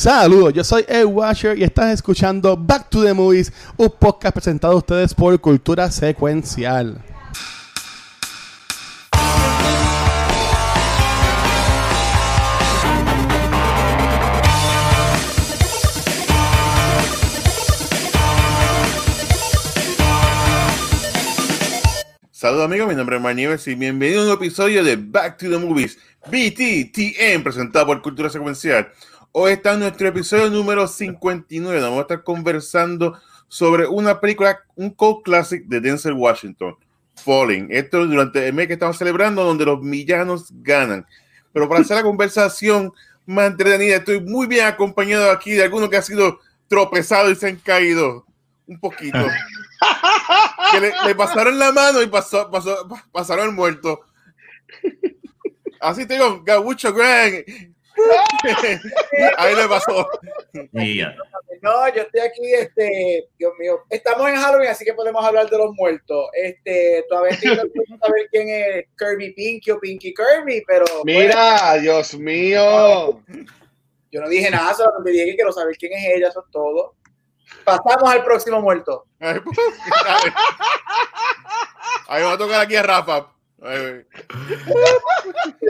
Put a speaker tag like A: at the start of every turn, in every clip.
A: Saludos, yo soy Ed Washer y estás escuchando Back to the Movies, un podcast presentado a ustedes por Cultura Secuencial.
B: Saludos amigos, mi nombre es Manieves y bienvenido a un episodio de Back to the Movies BTTM presentado por Cultura Secuencial. Hoy está nuestro episodio número 59. Vamos a estar conversando sobre una película, un cult classic de Denzel Washington, Falling. Esto durante el mes que estamos celebrando, donde los villanos ganan. Pero para hacer la conversación más entretenida, estoy muy bien acompañado aquí de algunos que han sido tropezados y se han caído un poquito. que le, pasaron la mano y pasó, pasó, pasaron el muerto. Así tengo Gabucho Greg. Ahí le pasó.
C: No, yo estoy aquí, este, Dios mío, estamos en Halloween, así que podemos hablar de los muertos. Este, todavía estoy saber quién es Kirby Pinky o Pinky Kirby, pero.
D: Mira, Dios mío.
C: Yo no dije nada, solo me dije que quiero saber quién es ella, eso es todo. Pasamos al próximo muerto.
B: Ahí va a tocar aquí a Rafa.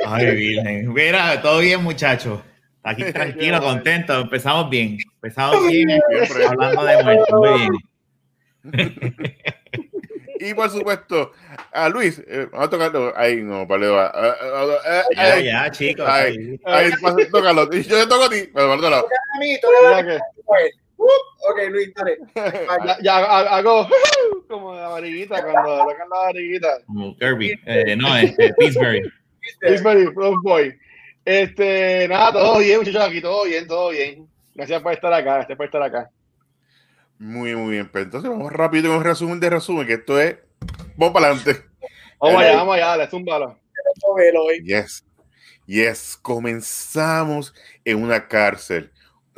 E: Ay, Virgen. Mira, todo bien, muchachos. Aquí tranquilo, contento. Empezamos bien. Empezamos bien. hablando de muertos. Muy bien.
B: y por supuesto, a Luis, eh, vamos a tocarlo. Ahí no, vale, va.
E: Eh, ya, ya, chicos.
B: Ahí, ahí, tócalo. Yo le toco a ti, pero
C: a mí, ok, Luis, dale.
D: ya, ya, hago como la variguita cuando tocan la variguita.
E: Como Kirby. Eh, no, este, Pittsburgh.
D: Pittsburgh, Boy. Este, nada, todo bien, muchachos, aquí todo bien, todo bien. Gracias por estar acá, gracias por estar acá.
B: Muy, muy bien. Pero entonces vamos rápido con un resumen de resumen, que esto es. Vamos para adelante.
D: Vamos allá, vamos allá, dale, zúmbalo.
B: Yes. Yes, comenzamos en una cárcel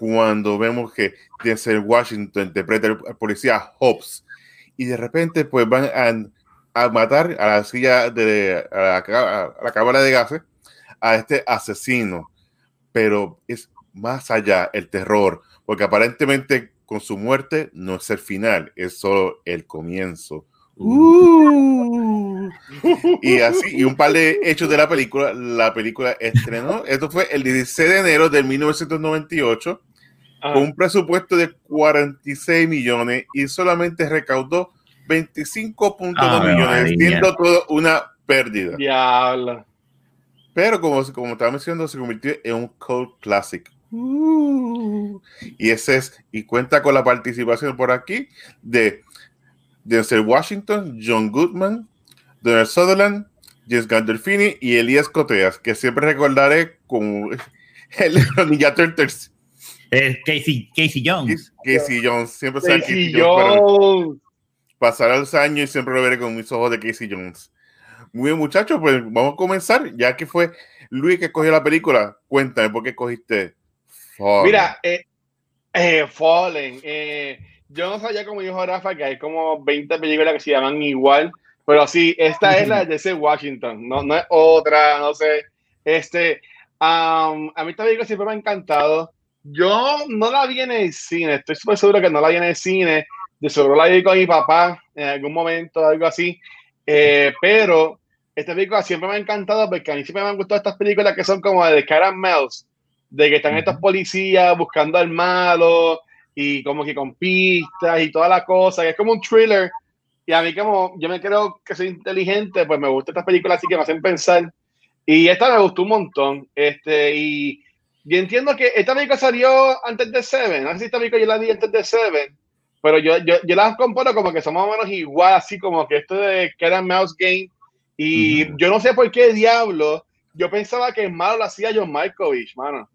B: cuando vemos que Denzel Washington interpreta al policía Hobbs y de repente pues van a, matar a la silla de a la, cámara de gases a este asesino pero es más allá el terror porque aparentemente con su muerte no es el final es solo el comienzo uh. y así, y un par de hechos de la película. La película estrenó, esto fue el 16 de enero de 1998 con un presupuesto de 46 millones y solamente recaudó 25.2 ah, millones, siendo todo una pérdida.
D: Diablo.
B: Pero como, como estaba mencionando, se convirtió en un cult classic. Uh. y ese es, y cuenta con la participación por aquí de Denzel Washington, John Goodman, Donald Sutherland, James Gandolfini y Elías Coteas, que siempre recordaré como el Ninja Turtles
E: Casey, Casey Jones.
B: Casey Jones, siempre Casey, Casey Jones. Pasará los años y siempre lo veré con mis ojos de Casey Jones. Muy bien, muchachos, pues vamos a comenzar. Ya que fue Luis que escogió la película, cuéntame por qué cogiste
D: Fallen. Mira, eh, eh, Fallen. Eh, yo no sabía, como dijo Rafa, que hay como 20 películas que se llaman igual, pero sí, esta es la de ese Washington, no, no es otra, no sé. Este, um, a mí esta película siempre me ha encantado. Yo no la vi en el cine, estoy súper seguro que no la vi en el cine. De seguro la vi con mi papá en algún momento, algo así. Eh, pero esta película siempre me ha encantado porque a mí siempre me han gustado estas películas que son como de caramels, de que están estos policías buscando al malo y como que con pistas y toda la cosa, que es como un thriller. Y a mí como yo me creo que soy inteligente, pues me gustan estas películas así que me hacen pensar. Y esta me gustó un montón. Este, y yo entiendo que esta película salió antes de Seven. No sé si esta película yo la vi antes de Seven. Pero yo, yo, yo las comparo como que son más o menos igual, así como que esto de Cat Mouse Game. Y yo no sé por qué diablo. Yo pensaba que el malo lo hacía John Malkovich, mano.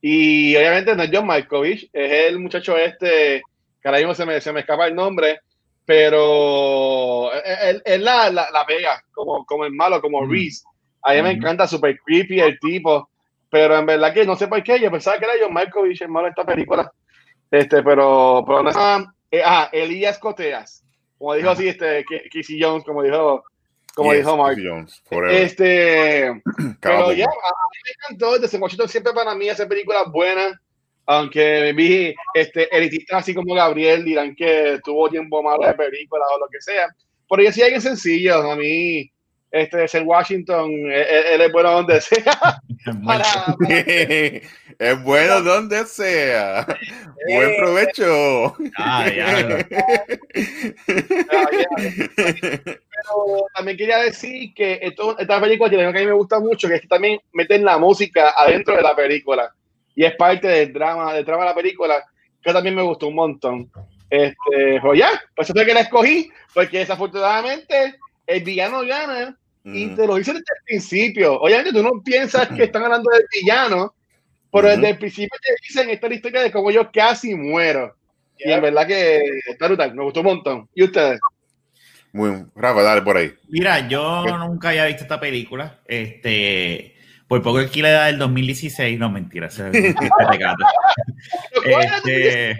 D: Y obviamente no es John Malkovich, es el muchacho este, que ahora mismo se me, se me escapa el nombre, pero él, la, la, la, pega como, como el malo, como Reese. A mí me encanta, super creepy el tipo. Pero en verdad que no sé por qué, yo pensaba que era John Malkovich de esta película. Este, pero, pero no eh, ah, Elías Coteas. Como dijo así, este, Kissy Jones, como dijo, como dijo Mark. Jones, este, pero ya, mí me encantó. Desde Washington siempre para mí hace películas buenas. Aunque vi este, elitistas así como Gabriel dirán que tuvo tiempo malo de película o lo que sea. Pero yo sí alguien sencillo. A mí, este, ser Washington, él, él es bueno donde sea. Para-
B: es bueno donde sea. Buen provecho.
E: Ah, diablo.
D: Pero también quería decir que esto, esta película tiene algo que a mí me gusta mucho, que es que también meten la música adentro de la película. Y es parte del drama, del drama de la película, que también me gustó un montón. Este, pues ya, pues eso es que la escogí, porque desafortunadamente el villano gana y te lo dicen desde el principio. Obviamente tú no piensas que están hablando del villano, pero desde el principio te dicen esta es la historia de cómo yo casi muero. Y en verdad que está brutal, me gustó un montón. ¿Y ustedes?
B: Muy, Rafa, dale por ahí.
E: Mira, yo nunca había visto esta película. Este, por poco que le da del 2016, no mentira, ese es gato. Este,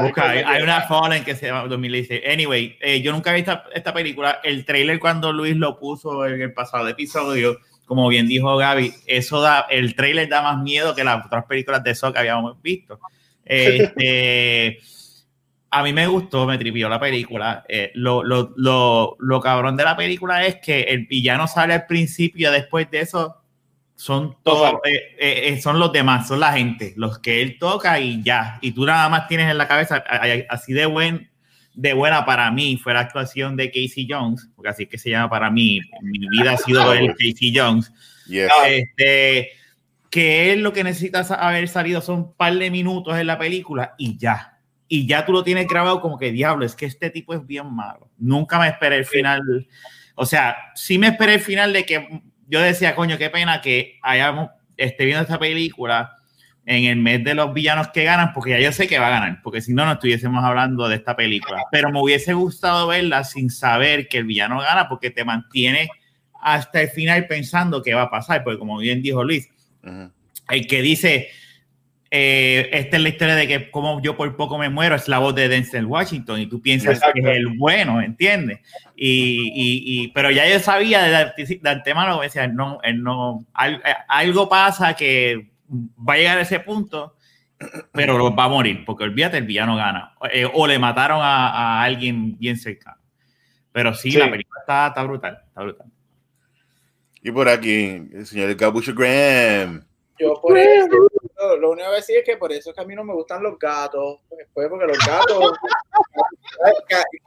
E: busca, hay, hay una Fallen que se llama 2016. Anyway, eh, yo nunca he visto esta película. El trailer cuando Luis lo puso en el pasado episodio, como bien dijo Gaby, eso da, el trailer da más miedo que las otras películas de eso que habíamos visto. Este, a mí me gustó, me tripió la película. Eh, lo, lo, lo, lo cabrón de la película es que el villano sale al principio y después de eso son todos, eh, eh, son los demás, son la gente, los que él toca y ya. Y tú nada más tienes en la cabeza, así de buen de buena para mí fue la actuación de Casey Jones, porque así es que se llama para mí, mi vida ha sido el Casey Jones
B: Yes.
E: este, que él lo que necesita haber salido son un par de minutos en la película y ya. Y ya tú lo tienes grabado como que diablo, es que este tipo es bien malo. Nunca me esperé el final. O sea, sí me esperé el final de que yo decía, coño, qué pena que hayamos esté viendo esta película en el mes de los villanos que ganan, porque ya yo sé que va a ganar, porque si no, no estuviésemos hablando de esta película. Pero me hubiese gustado verla sin saber que el villano gana, porque te mantiene hasta el final pensando qué va a pasar, porque como bien dijo Luis,
B: Ujú.
E: el que dice, eh, esta es la historia de que como yo por poco me muero, es la voz de Denzel Washington y tú piensas
D: Exacto.
E: que es el bueno, ¿entiendes? Y, y, y- pero ya yo sabía de, de antemano, me decía, no, él no, al- eh, algo pasa que va a llegar a ese punto, pero va a morir, porque olvídate, el villano gana, Eh, o le mataron a, a alguien bien cercano. Pero sí,
D: Sí.
E: la película está, está brutal, está brutal.
B: Y por aquí, el señor Gabucho Graham.
C: Yo por eso, lo, único que decir es que por eso es que a mí no me gustan los gatos. Después, porque los gatos.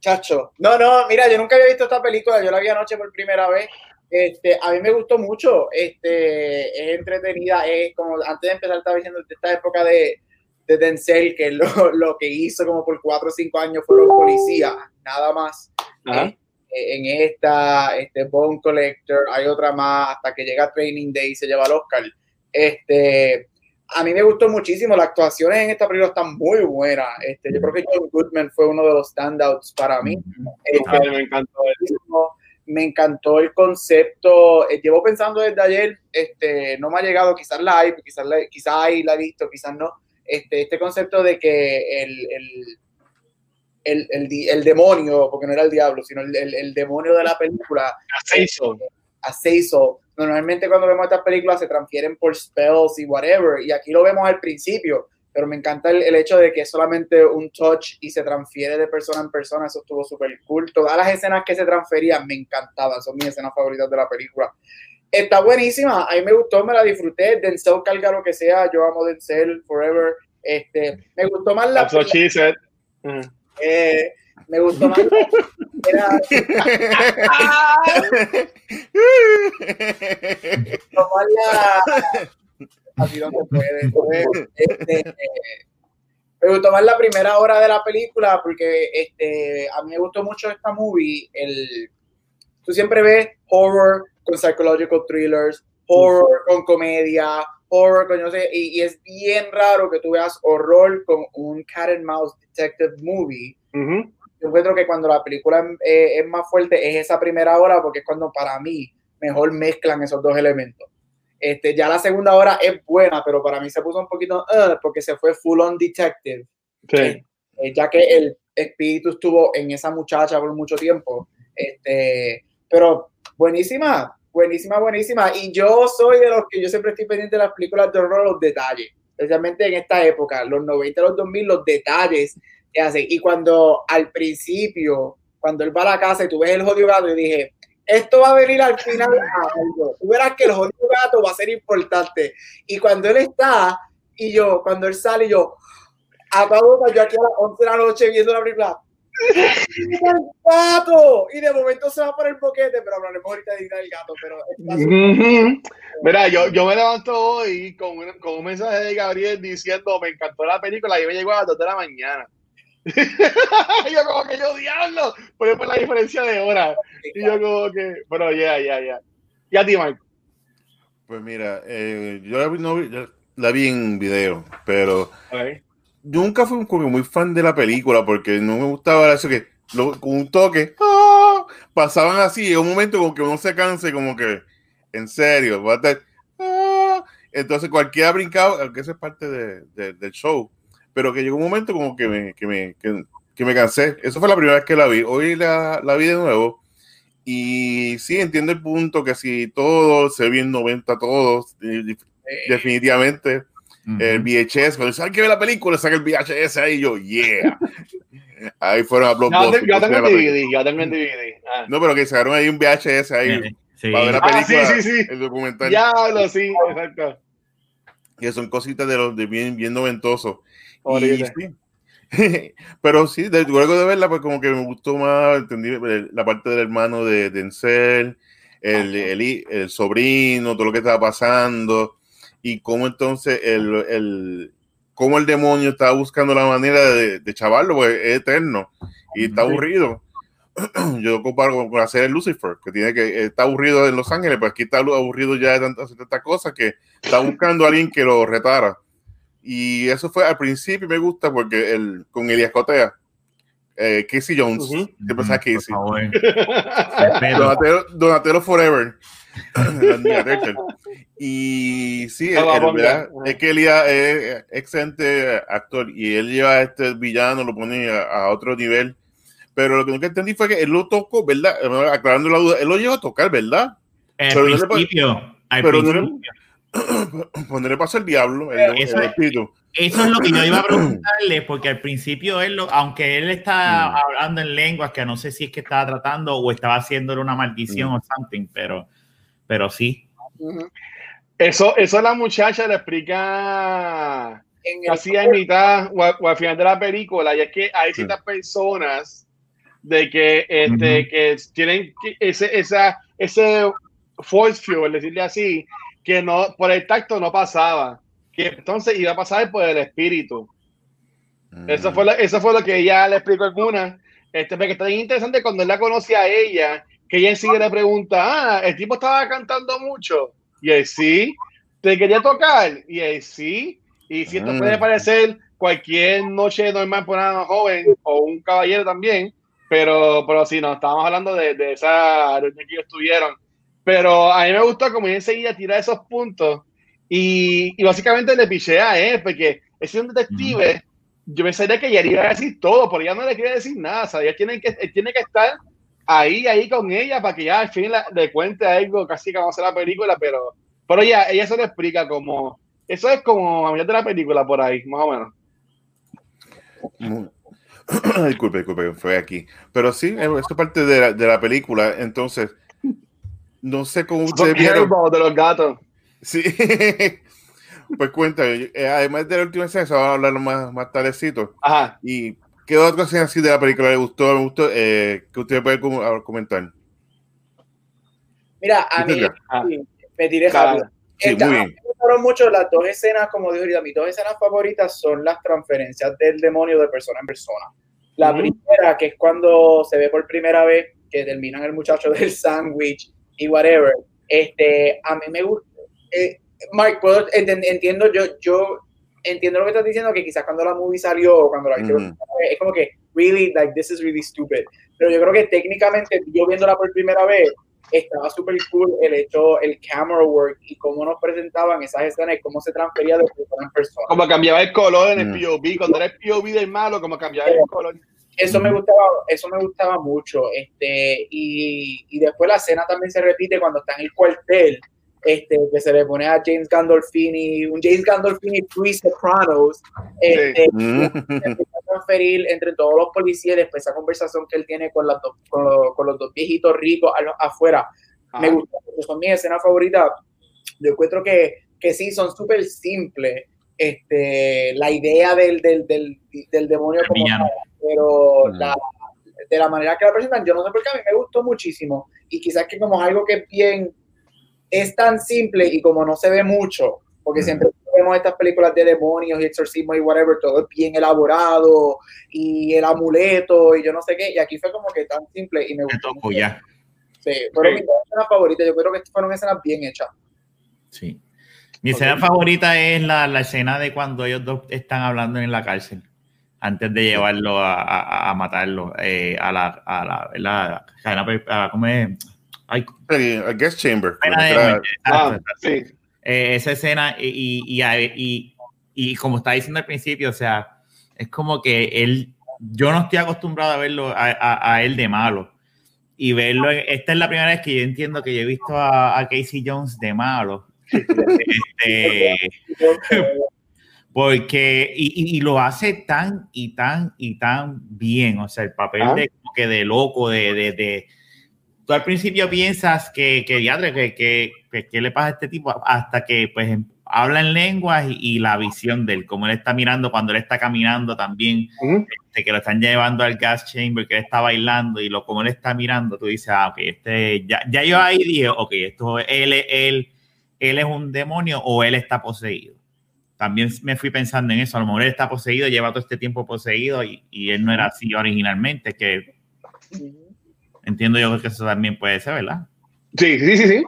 C: Chacho. No, no, mira, yo nunca había visto esta película, yo la vi anoche por primera vez. Este, a mí me gustó mucho, este, es entretenida, es como antes de empezar estaba diciendo esta época de, de Denzel, que lo, lo que hizo como por cuatro o cinco años fueron policías, nada más
D: Ajá.
C: en esta, este Bone Collector, hay otra más, hasta que llega Training Day y se lleva el Oscar. Este, a mí me gustó muchísimo, las actuaciones en esta película están muy buenas. Este, yo creo que John Goodman fue uno de los standouts para mí. Este,
D: Ay, me encantó eso.
C: me encantó el concepto. eh, llevo pensando desde ayer, este, no me ha llegado, quizás la hay, quizás la, quizás ahí la he visto, quizás no. Este, este concepto de que el, el, el, el el demonio, porque no era el diablo, sino el, el- el demonio de la película,
D: Jason.
C: Azazel. Normalmente cuando vemos estas películas se transfieren por spells y whatever, y aquí lo vemos al principio, pero me encanta el, el hecho de que es solamente un touch y se transfiere de persona en persona, eso estuvo súper cool. Todas las escenas que se transferían me encantaban, son mis escenas favoritas de la película. Está buenísima, a mí me gustó, me la disfruté, Denzel carga lo que sea, yo amo Denzel forever. Este, me gustó más la,
D: That's what she said. Ujú.
C: eh, me gustó más era- la así puede, pues, este, me gustó más la primera hora de la película porque este a mí me gustó mucho esta movie el tú siempre ves horror con psychological thrillers horror con comedia horror con no sé y, es bien raro que tú veas horror con un cat and mouse detective movie. Yo encuentro que cuando la película eh, es más fuerte es esa primera hora porque es cuando para mí mejor mezclan esos dos elementos. Este, ya la segunda hora es buena, pero para mí se puso un poquito uh, porque se fue full on detective,
D: Sí.
C: eh, ya que el espíritu estuvo en esa muchacha por mucho tiempo. Este, pero buenísima, buenísima, buenísima. Y yo soy de los que yo siempre estoy pendiente de las películas de horror, los detalles. especialmente en esta época, los 90 los 2000, los detalles Y cuando al principio, cuando él va a la casa y tú ves el jodido gato, y dije, esto va a venir al final algo. Tú verás que el jodido gato va a ser importante. Y cuando él está, y yo, cuando él sale, y yo, acabo yo aquí a las 11 de la noche viendo la película. ¡Mira el gato! Y de momento se va por el boquete, pero hablaremos ahorita de Dina el gato. Pero.
D: Mira, yo, yo me levanto hoy con con un mensaje de Gabriel diciendo me encantó la película y me llegó a las 2 de la mañana. yo como que yo diablo, por ejemplo la diferencia de hora. Y yo como que, pero ya, ya, ya. Y a ti, Mike.
B: Pues mira, eh, yo la vi, no yo la vi en video, pero yo nunca fui como que muy fan de la película porque no me gustaba eso que lo- con un toque ¡ah! pasaban así. En un momento como que uno se canse, como que en serio, va a estar, ¡ah! entonces cualquiera brincaba, aunque eso es parte de- de- del show, pero que llegó un momento como que me, que me, que, que me cansé. Eso fue la primera vez que la vi. Hoy la, la vi de nuevo. Y sí, entiendo el punto que si todo se ve en 90 todos, y- definitivamente. El VHS, cuando dice, hay que ver la película, saca el VHS ahí, yo, yeah. ahí fueron a Blockbuster.
D: te- yo tengo el. DVD, yo tengo el DVD. Ah.
B: No, pero que sacaron ahí un VHS ahí
E: Eh, sí.
B: para ver la
D: Ah,
B: película,
D: sí, sí, sí.
B: el documental.
D: Diablo, sí, exacto.
B: Que son cositas de los de bien, bien noventosos. Y
D: Horrible.
B: sí. pero sí, de- luego de verla, pues como que me gustó más, entendí eh, la parte del hermano de Denzel, el, el, sobrino, todo lo que estaba pasando, y cómo entonces el, el, cómo el demonio estaba buscando la manera de, de chavarlo, pues es eterno y está aburrido. Yo comparo con, hacer el Lucifer, que tiene que está aburrido en Los Ángeles, pues aquí está aburrido ya de tantas, tantas cosas que está buscando a alguien que lo retara. Y eso fue al principio me gusta porque el, con Elias Cotea, eh, Casey Jones,
D: Ujú.
B: siempre sabes
E: Por
B: Casey. Donatello, Donatello Forever. Y sí,
D: Ah,
B: el- el-. ¿verdad? es que Elías es excelente actor y él lleva a este villano, lo pone a, a otro nivel. Pero lo que nunca entendí fue que él lo tocó, ¿verdad? Aclarando la duda, él lo lleva a tocar, ¿verdad?
E: Al
B: Pero no le
E: principio. Al
B: pero no le- Ponerle paso al diablo, el,
E: Eso
B: el espíritu.
E: Eso es lo que yo iba a preguntarle, porque al principio él, lo- aunque él está
B: Mm.
E: hablando en lenguas que no sé si es que estaba tratando o estaba haciéndole una maldición
B: Mm.
E: o something, pero, pero sí.
D: Eso, eso la muchacha le explica
C: En el-
D: casi a mitad o, a- o al final de la película, y es que hay ciertas personas de que, este, que tienen ese, esa, ese force fuel, decirle así, que no, por el tacto no pasaba, que entonces iba a pasar por el espíritu. Eso fue, lo, eso fue lo que ella le explicó a alguna. Este, porque está bien interesante cuando él la conoce a ella, que ella enseguida le pregunta, ah, el tipo estaba cantando mucho. Y él sí, te quería tocar. Y él sí. Y si esto
B: Mm.
D: puede parecer cualquier noche normal para una joven o un caballero también, pero, pero sí, no, estábamos hablando de, de esa reunión que ellos tuvieron. Pero a mí me gustó como ella enseguida tira esos puntos y, y básicamente le pichea a él, porque es un detective. Yo pensaría que ella le iba a decir todo, pero ella no le quiere decir nada. O sea, ella tiene que, él tiene que estar ahí, ahí con ella para que ya al fin la- le cuente algo casi que vamos a hacer la película, pero, pero ella, ella se lo explica como. Eso es como a mitad de la película por ahí, más o menos.
B: Disculpe, disculpe, fue aquí. Pero sí, esto es parte de la, de la película. Entonces, no sé cómo ustedes vieron.
D: De los gatos.
B: Sí. pues cuéntame, eh, además de la última escena, se va a hablar más, más tardecito.
D: Ajá.
B: ¿Y qué otra escena así de la película le gustó? ¿Me gustó? Eh, que usted puede com- a- comentar.
C: Mira, a mí.
D: Ah.
C: sí, me tiré
D: Claro.
C: rápido.
B: Sí,
C: Esta-
B: muy
C: a mí
B: bien.
C: me gustaron mucho las dos escenas, como dijo ahorita, mis dos escenas favoritas son las transferencias del demonio de persona en persona. La primera, que es cuando se ve por primera vez que terminan el muchacho del sándwich y whatever. Este, a mí me gusta. Eh, Mark, puedo, enten- entiendo, yo, yo entiendo lo que estás diciendo, que quizás cuando la movie salió, o cuando la viste vez, es como que, really, like, this is really stupid. Pero yo creo que técnicamente, yo viéndola por primera vez, estaba súper cool el hecho, el camera work y cómo nos presentaban esas escenas y cómo se transfería de persona en persona.
D: Como cambiaba el color en el
B: Mm.
D: POV, cuando era el POV del malo, como cambiaba el color.
C: Eso me gustaba, eso me gustaba mucho. Este, y, y después la escena también se repite cuando está en el cuartel. este, que se le pone a James Gandolfini, un James Gandolfini pre-Sopranos, este,
B: Mm.
C: empieza a transferir entre todos los policías, después esa conversación que él tiene con, las dos- con, los, con los dos viejitos ricos a los- afuera, me
D: Ajá.
C: gusta, son mis escenas favoritas. Yo encuentro que, que sí, son súper simples. Este, la idea del, del, del, del demonio como tal, pero
B: Mm.
C: la, de la manera que la presentan, yo no sé por qué a mí me gustó muchísimo. Y quizás que como es algo que es bien, es tan simple y como no se ve mucho, porque
B: Mm.
C: siempre vemos estas películas de demonios y exorcismo y whatever, todo es bien elaborado y el amuleto y yo no sé qué, y aquí fue como que tan simple y me gustó.
E: ya.
C: Sí, fueron mis escenas favoritas, yo creo que fueron escenas bien hechas.
E: Sí. Mi escena favorita es la, la escena de cuando ellos dos están hablando en la cárcel, antes de llevarlo a, a- a matarlo eh, a la, a la, la cadena per- a- ¿cómo es? Ay,
B: el guest chamber. Era-.
D: Ah, sí.
E: eh, esa escena y, y, y, y- y como está diciendo al principio, o sea, es como que él, yo no estoy acostumbrado a verlo a, a- a él de malo y verlo, esta es la primera vez que yo entiendo que yo he visto a, a Casey Jones de malo. Este, porque, y, y- lo hace tan y tan y tan bien, o sea, el papel
D: Ah.
E: de, como que de loco, de, de, de- tú al principio piensas que, que diadre, que, que, que- ¿qué le pasa a este tipo? Hasta que pues em- habla en lenguas y, y la visión de él, como él está mirando cuando él está caminando también,
D: Ujú.
E: este, que lo están llevando al gas chamber, que él está bailando y lo como él está mirando, tú dices, ah, ok, este, ya, ya yo ahí dije, ok, esto, él, él, él es un demonio o él está poseído. También me fui pensando en eso, a lo mejor él está poseído, lleva todo este tiempo poseído y, y él no era así originalmente, que entiendo yo que eso también puede ser, ¿verdad?
D: Sí, sí, sí, sí.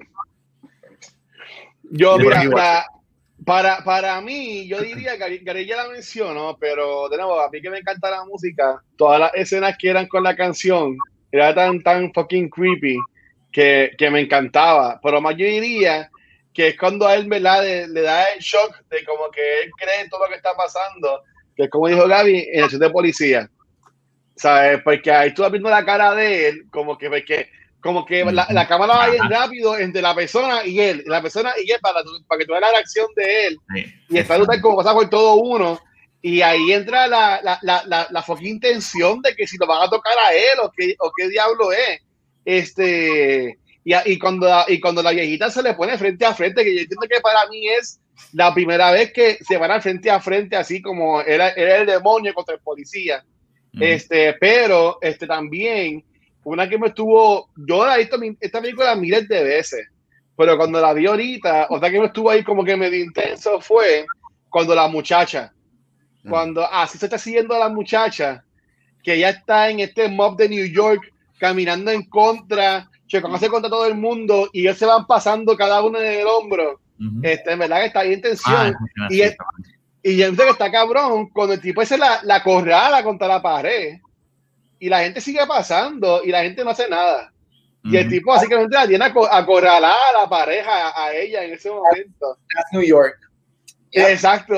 D: Yo, mira, la- para, para mí, yo diría que Gary- Gary ya la mencionó, pero de nuevo, a mí que me encanta la música, todas las escenas que eran con la canción, era tan, tan fucking creepy que, que me encantaba. Pero más yo diría que es cuando a él ¿verdad? Le, le da el shock de como que él cree todo lo que está pasando, que es como dijo Gaby, en acción de policía. ¿Sabes? Porque ahí tú vas viendo la cara de él, como que, porque, como que la, la cámara va bien rápido entre la persona y él, la persona y él, para, para que tú veas la reacción de él. Y está como pasa por todo uno. Y ahí entra la, la, la, la, la fucking intención de que si lo van a tocar a él o qué, o qué diablo es. Este, y, cuando, la- y cuando la viejita se le pone frente a frente, que yo entiendo que para mí es la primera vez que se van al frente a frente, así como era, era el demonio contra el policía. Este, pero este también, una que me estuvo, yo la he visto esta película miles de veces, pero cuando la vi ahorita, otra que me estuvo ahí como que medio intenso fue cuando la muchacha,
B: Mm.
D: cuando así se está siguiendo a la muchacha, que ya está en este mob de New York, caminando en contra, chocándose contra todo el mundo, y ellos se van pasando cada uno en el hombro. Este, en verdad que está ahí en
E: Ah,
D: tensión.
E: funciona
D: y
E: así,
D: es- Y yo entiendo que está cabrón cuando el tipo ese la, la corrala contra la pared y la gente sigue pasando y la gente no hace nada. Y el tipo básicamente la tiene aco- acorralada a la pareja, a ella en ese momento.
C: That's New York. Ya.
D: Exacto.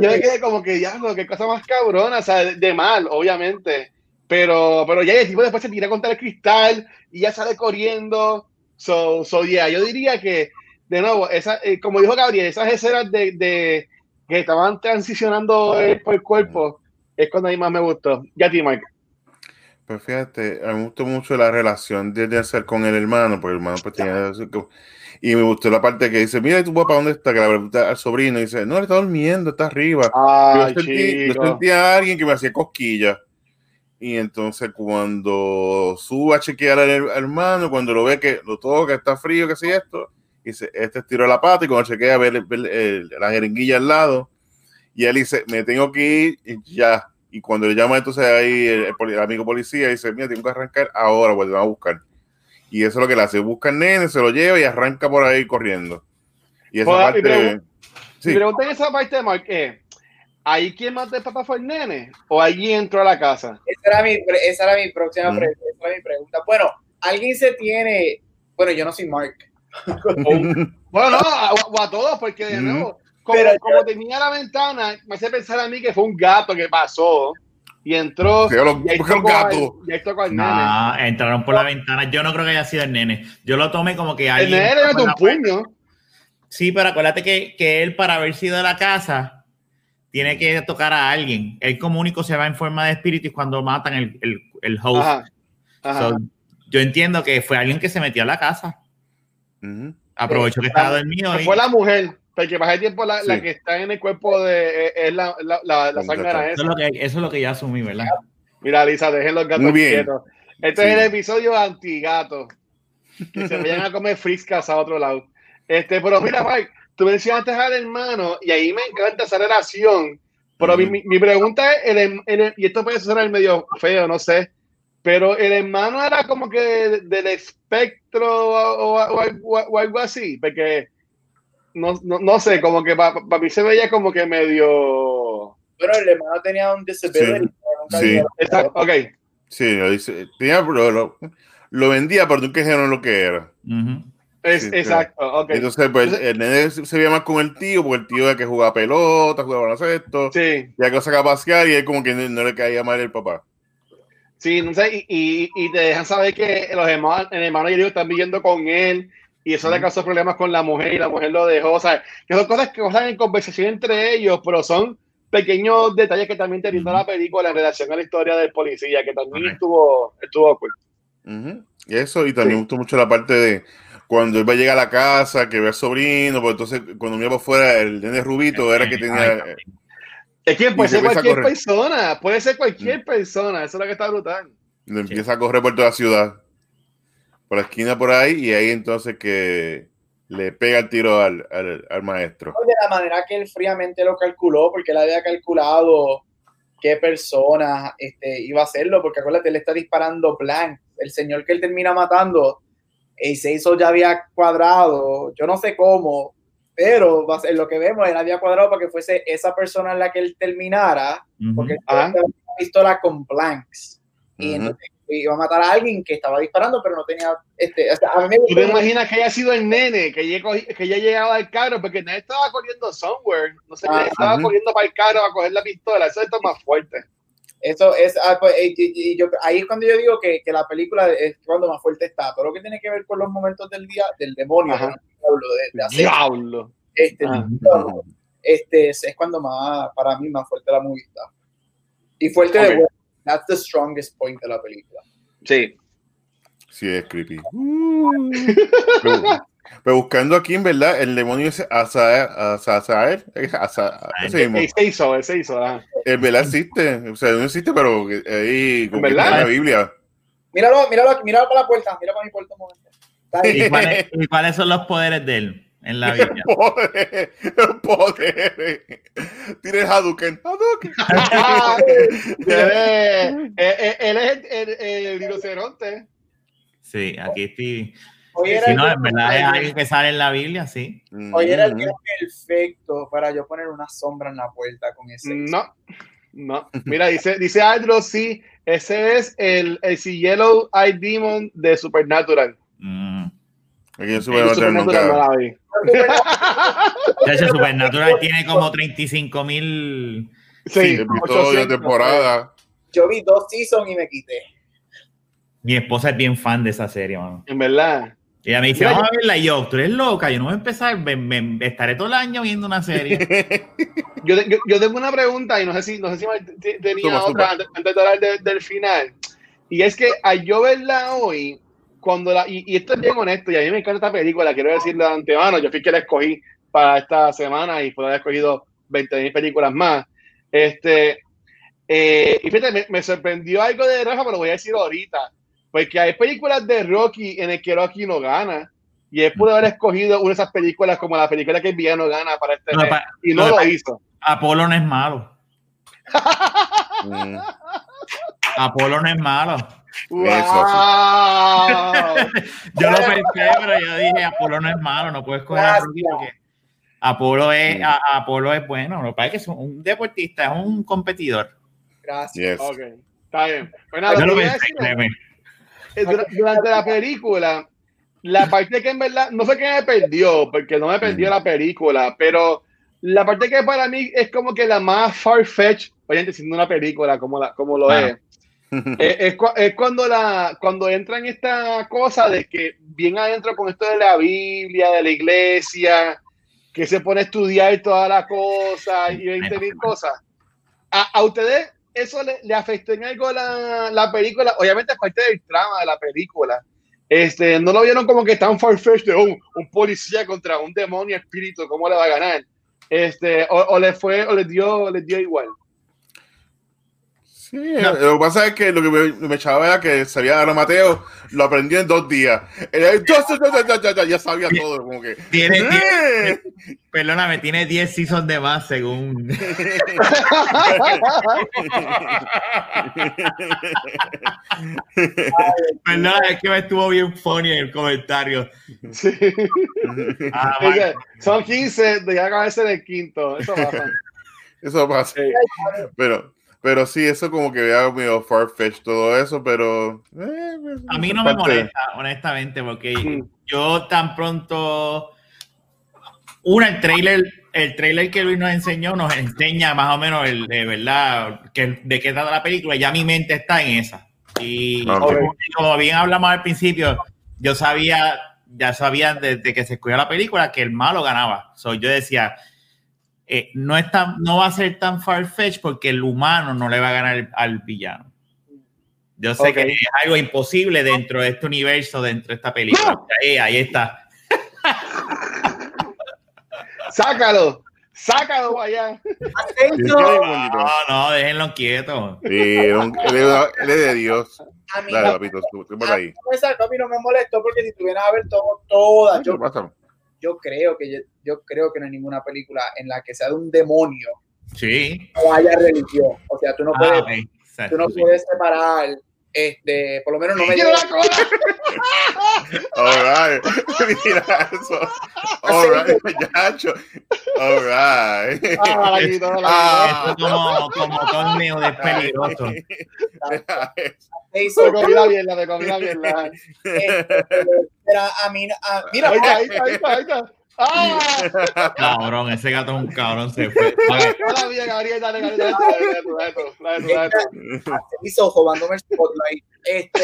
D: Yo me quedé como que, diablo, qué cosa más cabrona, o sea, de, de mal, obviamente. Pero, pero ya el tipo después se tira contra el cristal y ya sale corriendo. So, so yeah, yo diría que, de nuevo, esa, eh, como dijo Gabriel, esas escenas de, de que estaban transicionando eh, por el cuerpo, es cuando a mí más me gustó. Ya a ti, Mike.
B: Pues fíjate, a mí me gustó mucho la relación de Denzel con el hermano, porque el hermano pues tenía... Y me gustó la parte que dice, mira, ¿y tu papá dónde está? Que la pregunta al sobrino y dice, no, él está durmiendo, está arriba.
D: Ay,
B: yo, sentí, yo a alguien que me hacía cosquillas. Y entonces cuando sube a chequear al her- hermano, cuando lo ve que lo toca, está frío, que si esto, dice, este estiró la pata y cuando chequea ve, ve la jeringuilla al lado. Y él dice, me tengo que ir y ya. Y cuando le llama entonces ahí el, el amigo policía, dice, mira, tengo que arrancar ahora, pues te van a buscar. Y eso es lo que le hace, busca al nene, se lo lleva y arranca por ahí corriendo. Y esa parte...
D: pregun-
B: Sí.
D: Mi pregunta en esa parte, Mark, es, ¿ahí quién mató el papá fue el nene? ¿O alguien entró a la casa?
C: Esa era mi, pre- esa era mi próxima
B: Ujú.
C: pre- esa era mi pregunta. Bueno, alguien se tiene. Bueno, yo no soy Mark.
D: Bueno, no, a, o a todos, porque de nuevo, como,
C: Pero-
D: como tenía la ventana, me hace pensar a mí que fue un gato que pasó y entró.
B: Sí, los-
D: y tocó al- y ahí tocó al nene.
E: No, entraron por la ventana. Yo no creo que haya sido el nene. Yo lo tomé como que
D: El
E: alguien.
D: nene
E: entró
D: metió
E: por
D: un puño.
E: Sí, pero acuérdate que, que él, para haber sido de la casa, tiene que tocar a alguien. Él como único se va en forma de espíritu y cuando matan el, el, el host.
D: Ajá. Ajá.
E: So, yo entiendo que fue alguien que se metió a la casa.
B: Ujú.
E: Aprovechó que estaba dormido. y-
D: Fue la mujer, porque más el tiempo la, la que está en el cuerpo de eh, es la, la, la, la sangre
E: eso, es lo que, eso es lo que yo asumí, ¿verdad?
D: Mira, Lisa, dejen los gatos quietos. Este
B: Sí.
D: es el episodio anti-gato. Que se vayan a comer friscas a otro lado. Este, pero mira, Mike, tú mencionaste al hermano y ahí me encanta esa relación. Pero mi, mi- mi pregunta es, el el- y esto puede sonar medio feo, no sé, pero el hermano era como que del espectro o, o- o algo- o algo así, porque no, no, no sé, como que para mí se veía como que medio...
C: Bueno, el hermano tenía un disability.
B: Sí.
C: pero nunca
B: Sí.
D: Exacto, ok.
B: Sí, lo, dice, tenía, lo, lo, lo vendía, pero nunca dijeron lo que era.
E: Ujú.
D: Es,
B: Sí,
D: exacto, ok.
B: Entonces, pues,
D: Entonces-
B: el nene se veía más con el tío, porque el tío era que jugaba pelota, jugaba baloncesto,
D: Sí.
B: ya que lo sacaba a pasear y él como que no, no le caía mal el papá.
D: Sí, no sé, y, y, y te dejan saber que los hermanos, el hermano y el hijo están viviendo con él y eso le causó problemas con la mujer y la mujer lo dejó. O sea, que son cosas que pasan en conversación entre ellos, pero son pequeños detalles que también te brinda la película en relación a la historia del policía, que también estuvo, estuvo cool.
B: Eso, y también
D: Sí.
B: me gustó mucho la parte de cuando él va a llegar a la casa, que ve al sobrino, pues entonces cuando mira por fuera, el nene rubito era que tenía...
D: Es que puede
B: se
D: ser cualquier persona, puede ser cualquier
B: Mm.
D: persona, eso es lo que está brutal.
B: le empieza a correr por toda la ciudad, por la esquina por ahí, y ahí entonces que le pega el tiro al, al, al maestro.
C: de la manera que él fríamente lo calculó, porque él había calculado qué persona este, iba a hacerlo, porque acuérdate, él está disparando blank. El señor que él termina matando, el hizo ya había cuadrado, yo no sé cómo, pero va a ser lo que vemos, él había cuadrado para que fuese esa persona en la que él terminara, porque él tenía una pistola con blanks. Y entonces iba a matar a alguien que estaba disparando, pero no tenía. Este, o sea, a mí me
D: ¿Tú te
C: gustó
D: imaginas que haya sido el nene, que llegó, que ya llegaba al carro, porque el nene estaba corriendo somewhere, no sé,
C: Ah,
D: estaba
B: ujú.
D: corriendo para el carro a coger la pistola, eso es lo más fuerte.
C: Eso es, ah, pues, y- y- y yo- ahí es cuando yo digo que, que la película es cuando más fuerte está, todo lo que tiene que ver con los momentos del día del demonio, del diablo, de, de hacer
D: Diablo.
C: este, no, este es, es cuando más, para mí, más fuerte la movie está. Y fuerte de vuelta. That's the strongest point de la película.
D: Sí.
B: Sí, es creepy. pero buscando aquí, en verdad, el demonio es Azael, Azael, Asa- ese mismo.
D: Él se hizo, él se hizo.
B: En verdad existe, o sea, no existe, pero ahí que
D: verdad?
B: en la Biblia.
C: Míralo, míralo, míralo para la puerta, mira para mi puerta un momento.
E: ¿Y, cuáles, y cuáles son los poderes de él en la Biblia?
B: Poder, poder. Tiene el Hadouken. Hadouken.
D: Ah, él es- él- es el, el, el rinoceronte.
E: Sí, aquí estoy.
C: Hoy era,
E: Si no, en verdad es alguien que sale en la Biblia, sí.
C: hoy era el
B: Mm.
C: día perfecto para yo poner una sombra en la puerta con ese.
D: No, no. Mira, dice, dice Aldro, sí, ese es el, el si Yellow Eye Demon de Supernatural.
E: Mm.
B: Aquí en
D: Yo
B: Supernatural
D: Supernatural no
B: nunca.
D: la vi.
E: De hecho, Supernatural tiene como 35 mil.
D: Sí,
B: Episodio,
D: 800,
B: temporada.
C: Yo vi dos seasons y me quité.
E: Mi esposa es bien fan de esa serie, mano.
D: En verdad.
E: Y ella me dice, vamos a verla. Y yo, tú eres loca, yo no voy a empezar, me- me- estaré todo el año viendo una serie.
D: Yo, yo, yo tengo una pregunta y no sé si, no sé si tenía
B: Suma,
D: otra
B: suma.
D: antes, antes de hablar de- del final. Y es que al yo verla hoy, cuando la, y, y esto es bien honesto, y a mí me encanta esta película, quiero decirlo de antemano, yo fui que la escogí para esta semana y puedo haber escogido 20.000 películas más. Este, eh, y fíjate, me, me sorprendió algo de Rafa, pero lo voy a decir ahorita, porque hay películas de Rocky en el que Rocky no gana. Y él pudo haber escogido una de esas películas como la película que el villano gana para este mes,
E: pa-
D: y no
E: lo
D: hizo.
E: Apolo no es malo.
B: Mm.
E: Apolo no es malo.
D: ¡Wow!
E: Yo lo pensé, pero yo dije, Apolo no es malo, no puedes coger a Rocky porque Apolo es, a- Apolo es bueno. Lo que pasa es que es un deportista, es un competidor.
C: Gracias.
B: Yes.
D: ok, está bien. Pues durante la película, la parte que en verdad, no sé qué me perdió, porque no me perdió la película, pero la parte que para mí es como que la más far-fetched, obviamente siendo una película como, la, como lo
E: Claro.
D: es, es, es cu- es cuando la cuando entra en esta cosa de que bien adentro con esto de la Biblia, de la iglesia, que se pone a estudiar todas las cosas y 20 mil cosas. ¿A, a ustedes eso le, afectó en algo la, la película? Obviamente es parte del trama de la película. Este, no lo vieron como que tan farfetched de un, un policía contra un demonio espíritu, ¿cómo le va a ganar? Este, o, o le fue, o les dio, les dio igual.
B: Sí, no. lo que pasa es que lo que me, me echaba era que sabía a Mateo, lo aprendió en dos días. Ya sabía todo, como que.
E: Tiene, ¡Eh! tiene, perdóname, tiene 10 seasons de más según. Perdón, es que me estuvo bien funny en el comentario.
D: Sí. Ah, Oye, son 15, de ya acabarse del quinto. Eso pasa.
B: Eso pasa. Pero. Pero sí, eso como que vea medio farfetch todo eso, pero...
E: Eh, a mí no me molesta, honestamente, porque mm. yo tan pronto... Una, el trailer, el trailer que Luis nos enseñó nos enseña más o menos el, de verdad que, de qué trata la película. Ya mi mente está en esa. Y okay. como, como, bien hablamos al principio, yo sabía, ya sabía desde que se escogió la película que el malo ganaba. So, yo decía, eh, no, es tan, no va a ser tan farfetch porque el humano no le va a ganar al villano. Yo sé okay. que es algo imposible dentro de este universo, dentro de esta película.
D: ¡No!
E: Ahí, ahí, está.
D: Sácalo, sácalo allá.
E: No, no, déjenlo quieto.
B: Sí, él, es de Dios.
C: A mí,
B: Dale,
C: no,
B: papito, tú, tú por
C: a,
B: ahí.
C: no me, a mí no me molestó porque si tuvieran a ver todo, todas, yo, yo creo que yo, yo, creo que no hay ninguna película en la que sea de un demonio
E: sí.
C: o haya religión. O sea, tú no puedes, ah, okay. Exacto, tú no puedes separar, este, por lo menos no me
D: ¡Quiero la cola!
B: All right. Mira eso. All right, Yacho. All right.
E: Ah, ah. Como, como torneo de peligroso.
D: Me comí la mierda, me comí la mierda.
C: Pero a mí, a, mira,
D: ahí está, ahí está, ahí está. ¡Ah!
E: Cabrón, ese gato es un cabrón, se fue.
D: Hola, bien, Gabriel, dale, dale, dale,
C: hizo robándome el spotlight. Este,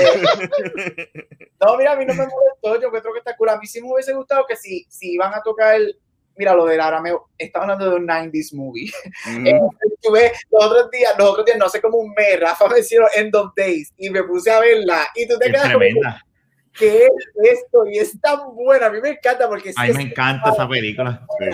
C: no, mira, a mí no me molestó, yo creo que está cool. A mí sí me hubiese gustado que si, si iban a tocar el, mira, lo del arameo, estaba hablando de un 90s movie. Mm. Estuve los otros días, los otros días, no sé como un mes, Rafa me hicieron End of Days y me puse a verla y tú te
E: es
C: quedas
E: tremenda.
C: como, ¿qué es esto? Y es tan buena, a mí me encanta porque...
E: A mí me encanta esa película.
C: Sí.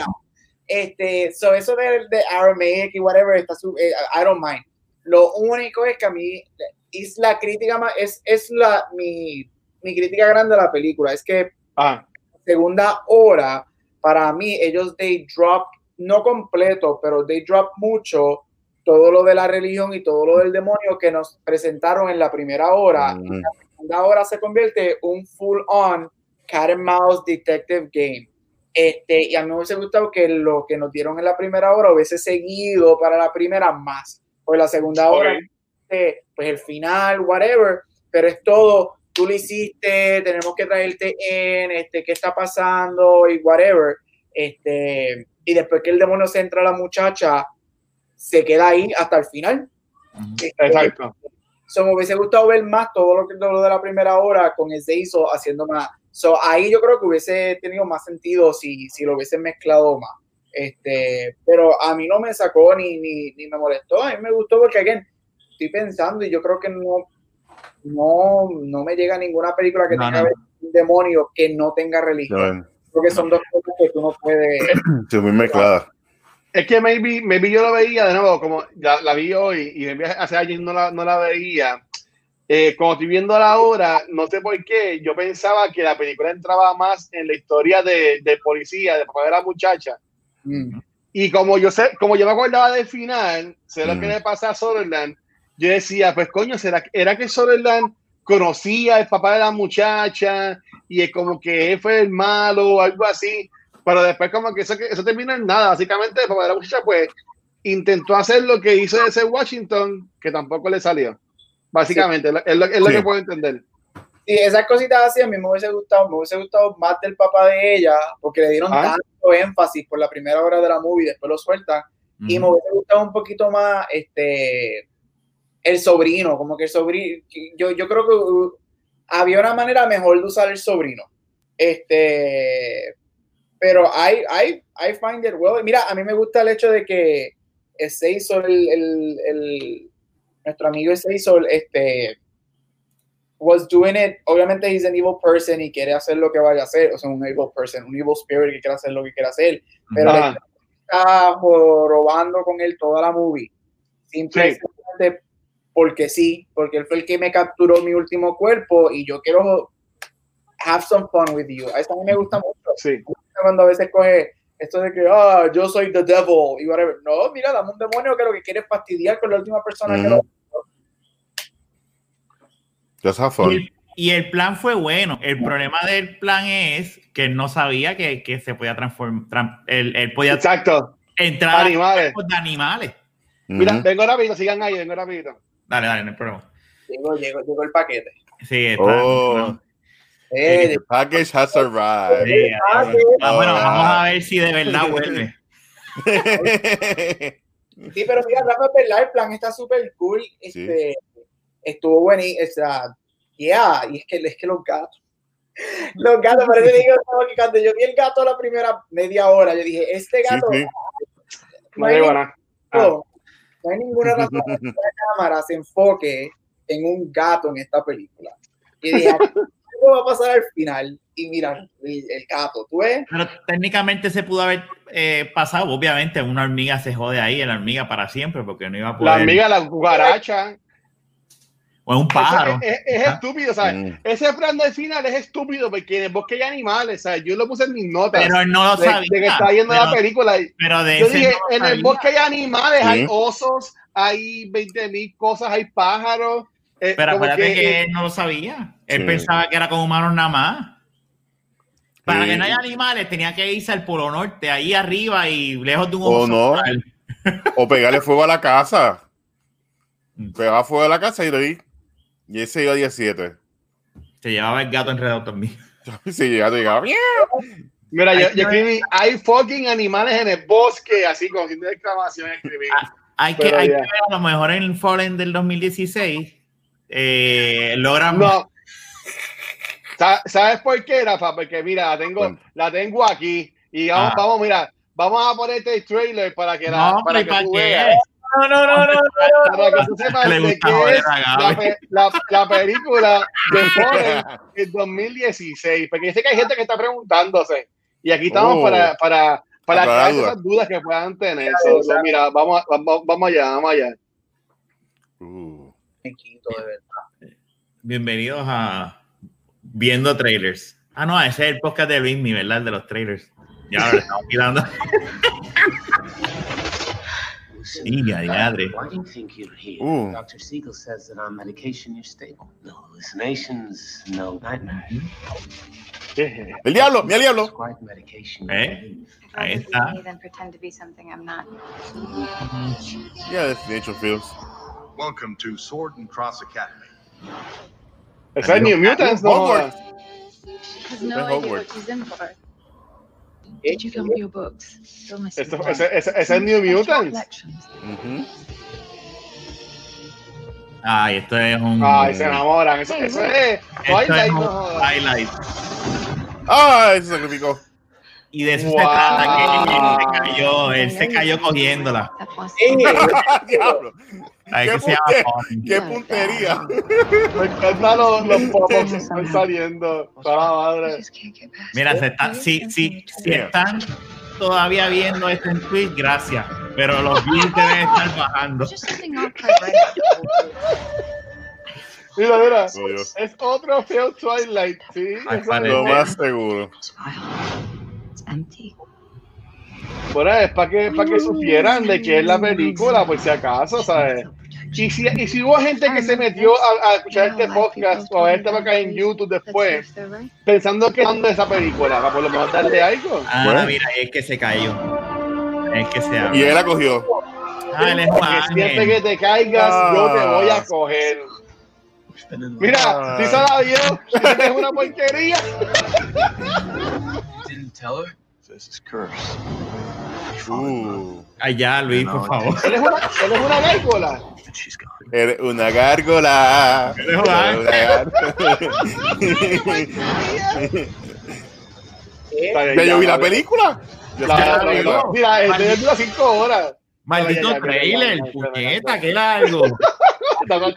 C: Este, so eso de, de Aramaic y whatever, está su, eh, I don't mind. Lo único es que a mí es la crítica más, es, es la, mi, mi crítica grande a la película, es que
D: ah.
C: segunda hora, para mí, ellos they drop, no completo, pero they drop mucho todo lo de la religión y todo lo del demonio que nos presentaron en la primera hora. Mm. Y la segunda hora se convierte un full on cat and mouse detective game. Este, y a mí me hubiese gustado que lo que nos dieron en la primera hora hubiese seguido para la primera más. O en la segunda hora, okay. pues el final, whatever, pero es todo tú lo hiciste, tenemos que traerte en, este, qué está pasando y whatever. Este, y después que el demonio se entra a la muchacha, se queda ahí hasta el final.
D: Exacto.
C: So, me hubiese gustado ver más todo lo que todo lo de la primera hora con ese hizo haciendo más. So, ahí yo creo que hubiese tenido más sentido si, si lo hubiesen mezclado más. Este, pero a mí no me sacó ni, ni, ni me molestó. A mí me gustó porque, again, estoy pensando y yo creo que no no, no me llega ninguna película que no, tenga no. un demonio que no tenga religión. Porque son dos cosas que tú no puedes.
B: Sí, muy mezclada.
D: Es que maybe, maybe yo lo veía de nuevo, como ya la vi hoy y hace años no la, no la veía. Eh, como estoy viendo la hora, no sé por qué, yo pensaba que la película entraba más en la historia de, de policía, de papá de la muchacha. Mm. Y como yo sé, como yo me acordaba del final, sé mm. lo que le pasa a Sutherland, yo decía, pues coño, ¿será, ¿era que Sutherland conocía al papá de la muchacha y es como que él fue el malo o algo así? Pero después como que eso, eso terminó en nada. Básicamente el papá de la muchacha pues intentó hacer lo que hizo ese Washington, que tampoco le salió. Básicamente, sí. es, lo, es lo sí. que puedo entender.
C: Sí, esas cositas así a mí me hubiese gustado, me hubiese gustado más del papá de ella, porque le dieron ah. tanto énfasis por la primera hora de la movie, después lo sueltan, mm. y me hubiese gustado un poquito más, este, el sobrino, como que el sobrino, yo, yo creo que uh, había una manera mejor de usar el sobrino. Este, pero I, I, I find it well. Mira, a mí me gusta el hecho de que Seisol, el, el, el, nuestro amigo Seisol, este, was doing it. Obviamente, he's an evil person y quiere hacer lo que vaya a hacer. O sea, un evil person, un evil spirit que quiere hacer lo que quiere hacer. Pero le está robando con él toda la movie. Simplemente porque sí, porque él fue el que me capturó mi último cuerpo y yo quiero have some fun with you. A eso a mí me gusta mucho.
D: Sí.
C: Cuando a veces coge esto de que, ah, yo soy the devil y whatever. No, mira, dame un demonio que lo que quiere es fastidiar con la última persona que lo
B: Just have
E: Y
B: fun.
E: el, y el plan fue bueno. El problema del plan es que él no sabía que, que se podía transformar. Él, él podía
D: Exacto.
E: entrar
D: Animales.
E: de animales.
D: Mira, vengo rápido, sigan ahí, vengo rápido.
E: Dale, dale, no hay problema.
C: llegó, llegó, llegó el paquete.
E: Sí, está.
B: Oh.
C: Eh,
B: The package has arrived.
E: Sí,
C: Ah,
E: bueno. Ah, vamos a ver si de verdad vuelve.
C: Sí, pero mira, Rafa, verdad, el plan está súper cool. Este, Estuvo bueno y, o sea, yeah, y es que, es que los gatos. Los gatos, por eso digo como que cuando yo vi el gato la primera media hora, yo dije, este gato,
B: sí.
C: no,
D: No
C: hay.
D: Ah.
C: no hay ninguna razón para que la cámara se enfoque en un gato en esta película. Y dije, va a pasar al final. Y mira, el, gato, ¿tú ves?
E: Pero técnicamente se pudo haber eh, pasado. Obviamente, una hormiga se jode ahí, la hormiga para siempre, porque no iba a poder.
D: La amiga, la cucaracha.
E: O un pájaro.
D: Es, es- es estúpido, ¿sabes?
B: Mm.
D: Ese plan del final es estúpido porque en el bosque hay animales, ¿sabes? Yo lo puse en mis notas.
E: Pero él no lo
D: de,
E: sabía.
D: de que está viendo
E: pero,
D: la película.
E: pero de
D: Yo dije,
E: no
D: en el bosque hay animales, hay
B: Sí.
D: osos, hay 20 mil cosas, hay pájaros. eh,
E: Pero acuérdate que,
D: eh,
E: él no lo sabía. Él
B: Sí.
E: pensaba que era con humanos nada más. Para
B: Sí.
E: que no haya animales, tenía que irse al Polo Norte, ahí arriba y lejos de un
B: O no. O pegarle fuego a la casa. Pegaba fuego a la casa y di. Y ese iba a 17.
E: Se llevaba el gato enredado también.
B: Si llegaba, llegaba.
D: Mira, yo, escribí, hay fucking animales en el bosque, así con signo de exclamación escribí.
E: Hay que, hay que ver, a lo mejor en el Fallen del 2016 eh, logran.
D: No. Sa- ¿Sabes por qué, Rafa? Porque mira, la tengo,
B: Bueno.
D: la tengo aquí y vamos,
E: Ah.
D: vamos, mira, vamos a ponerte el trailer para que, la,
E: no,
D: para
E: pero ¿y
D: que tú veas.
C: No, no, no, no, no,
D: Para que tú sepas de qué es la, película de Fallen en 2016. Porque yo sé que hay gente que está preguntándose. Y aquí estamos
B: Oh.
D: para, para, para
B: Aclarar
D: esas dudas que puedan tener. Mira, vamos, vamos, vamos allá, vamos allá.
B: Uh.
C: De verdad.
E: Bienvenidos a Viendo Trailers. Ah, no, ese es el podcast de Luis, mi ¿verdad? El de los trailers. Ya lo estamos mirando. Sí, ya, diadre.
F: Why do you think you're here?
B: Ooh.
F: Dr. Siegel says that on medication you're stable. No hallucinations, no nightmares.
B: El diablo, mira el diablo.
E: ¿Eh? Ahí está.
G: be me than pretend to be something I'm not.
B: Yeah, that's nature feels.
H: Welcome to Sword and Cross Academy.
D: Ese es New Mutants, no
B: Hogwarts.
G: Has
B: They're
G: no idea
B: Hogwarts.
G: what she's in for. Did you come to your books?
D: Es New Mutants.
B: Ujú.
E: Ay, esto es un.
D: Ay, se enamoran. Eso, eso es Twilight,
E: highlight.
B: ¡Ay! Se sacrificó.
E: Y de eso
D: Wow.
E: se trata, que él se cayó, él se cayó cogiéndola.
G: That
B: ¡Diablo! ¿Qué
E: que.
B: ¡Qué puntería!
D: Me encantan los, los popos que están saliendo. Toda la
G: I
D: madre.
E: Mira, se está, si, si, si están todavía viendo esto en Twitch, gracias. Pero los views deben estar bajando.
D: Mira, mira.
B: Oh.
D: Es otro feo Twilight, sí.
B: Lo más seguro.
D: Bueno, es para que, para que supieran de qué es la película, por si acaso, ¿sabes? Y si, y si hubo gente que se metió a, a escuchar este podcast o a ver este podcast en YouTube después, pensando que es de esa película, para por lo menos darle algo.
E: Ah,
B: Bueno.
E: mira, es que se cayó. Es que se
B: Y
E: abre.
B: él la cogió.
E: Ah, él es un
D: Que siempre
E: ángel.
D: que te caigas, yo te voy a coger. Mira, si se la dio, es una porquería.
H: This is cursed.
B: Uh.
E: Ay, ya, Luis, por favor.
D: Él es una, él es una gárgola.
B: Eres una gárgola.
E: Eres
B: una gárgola. Yo vi la película.
D: Mira, el trailer dura cinco horas.
E: Maldito
D: Ya,
E: trailer, puñeta, qué largo.
D: No, no,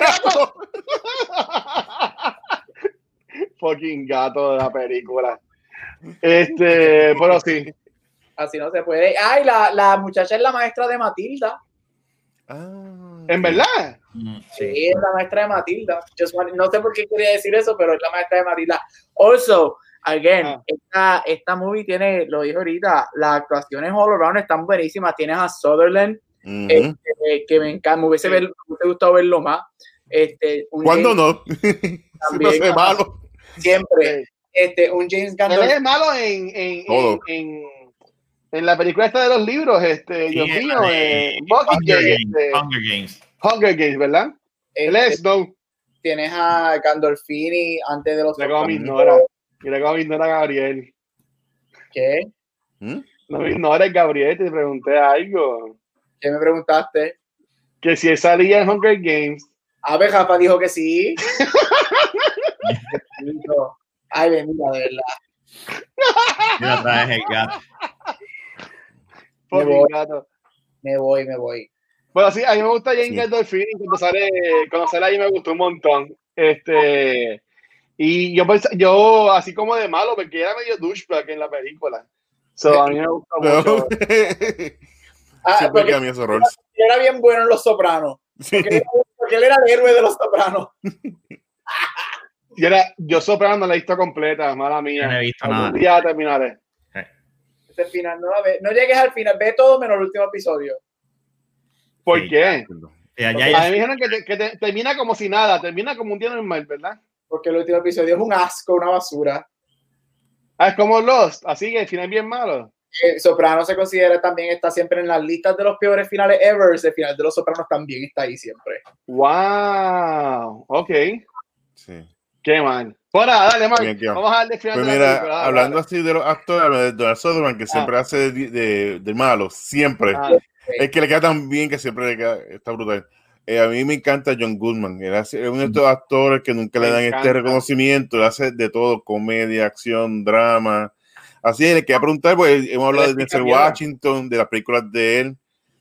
D: gato. Fucking gato de la película. Este, pero sí.
C: Así no se puede. Ay, la, la muchacha es la maestra de Matilda.
B: Ah,
D: ¿En verdad?
C: Sí,
E: Sí.
C: es la maestra de Matilda. Just want- no sé por qué quería decir eso, pero es la maestra de Matilda. Also, again,
D: Ah.
C: esta, esta movie tiene, lo dije ahorita, las actuaciones all around están buenísimas. Tienes a Sutherland, este, que me encanta, me hubiese, ver- me hubiese gustado verlo más. Este, un
B: ¿Cuándo no?
C: También,
B: malo.
C: Siempre. Este, un James
D: Él
C: Gandolfini.
D: es malo en, en, en, en, en la película esta de los libros, este,
E: Sí,
D: Dios mío,
E: de
D: eh,
E: Hunger
D: este,
E: Games. Hunger Games.
D: Hunger Games, ¿verdad? Él
C: Este,
D: es Snow.
C: tienes a Gandolfini antes de los
D: me
C: Sopranos.
D: ignora. Mira cómo me ignora Gabriel.
C: ¿Qué?
B: ¿Mm?
D: No me ignores, Gabriel, te pregunté algo.
C: ¿Qué me preguntaste?
D: Que si él salía en Hunger Games,
C: A ver, Rafa dijo que sí. Ay, bendita, de verdad.
E: Mira, otra vez el gato.
D: fucking
C: voy.
D: gato.
C: Me voy, me voy.
D: Bueno, sí, a mí me gusta Jane
B: Sí.
D: Gandolfini, cuando sale, cuando sale ahí me gustó un montón. Este, y yo, yo así como de malo, porque era medio douchebag en la película. So, a mí me gustó mucho.
C: Ah,
B: Siempre
C: porque
B: que a mí roles.
C: él era bien bueno en Los Sopranos.
B: Sí.
C: Porque él era el héroe de Los Sopranos.
D: Yo, era, yo soprano no la he visto completa, mala mía.
E: no he visto
D: Algún
E: nada.
D: día terminaré.
C: Ese final, no, la ve- no llegues al final, ve todo menos el último episodio.
D: ¿Por
E: Sí.
D: qué?
E: Ya, ya,
D: A
E: ya-
D: mí me dijeron que, te- que te- termina como si nada, termina como un día normal, ¿verdad?
C: Porque el último episodio es un asco, una basura.
D: Ah, es como Lost, así que el final es bien malo.
C: Eh, Soprano se considera también, está siempre en las listas de los peores finales ever. El final de Los Sopranos también está ahí siempre.
D: Wow, ok,
B: Sí.
D: Qué mal. Bueno, dale, Mark,
B: Bien,
D: vamos a darle final
B: Pues mira,
D: película, dale,
B: hablando
D: dale.
B: así de los actores, de Donald Sutherland, que siempre hace de, de, de malo, siempre.
D: Ah,
B: Es que le queda tan bien que siempre le queda, está brutal. Eh, a mí me encanta John Goodman. Él es uno de estos actores que nunca le dan
D: encanta.
B: este reconocimiento. Él hace de todo: comedia, acción, drama. Así es, le quería preguntar, pues hemos hablado de Denzel. Washington, de las películas de él,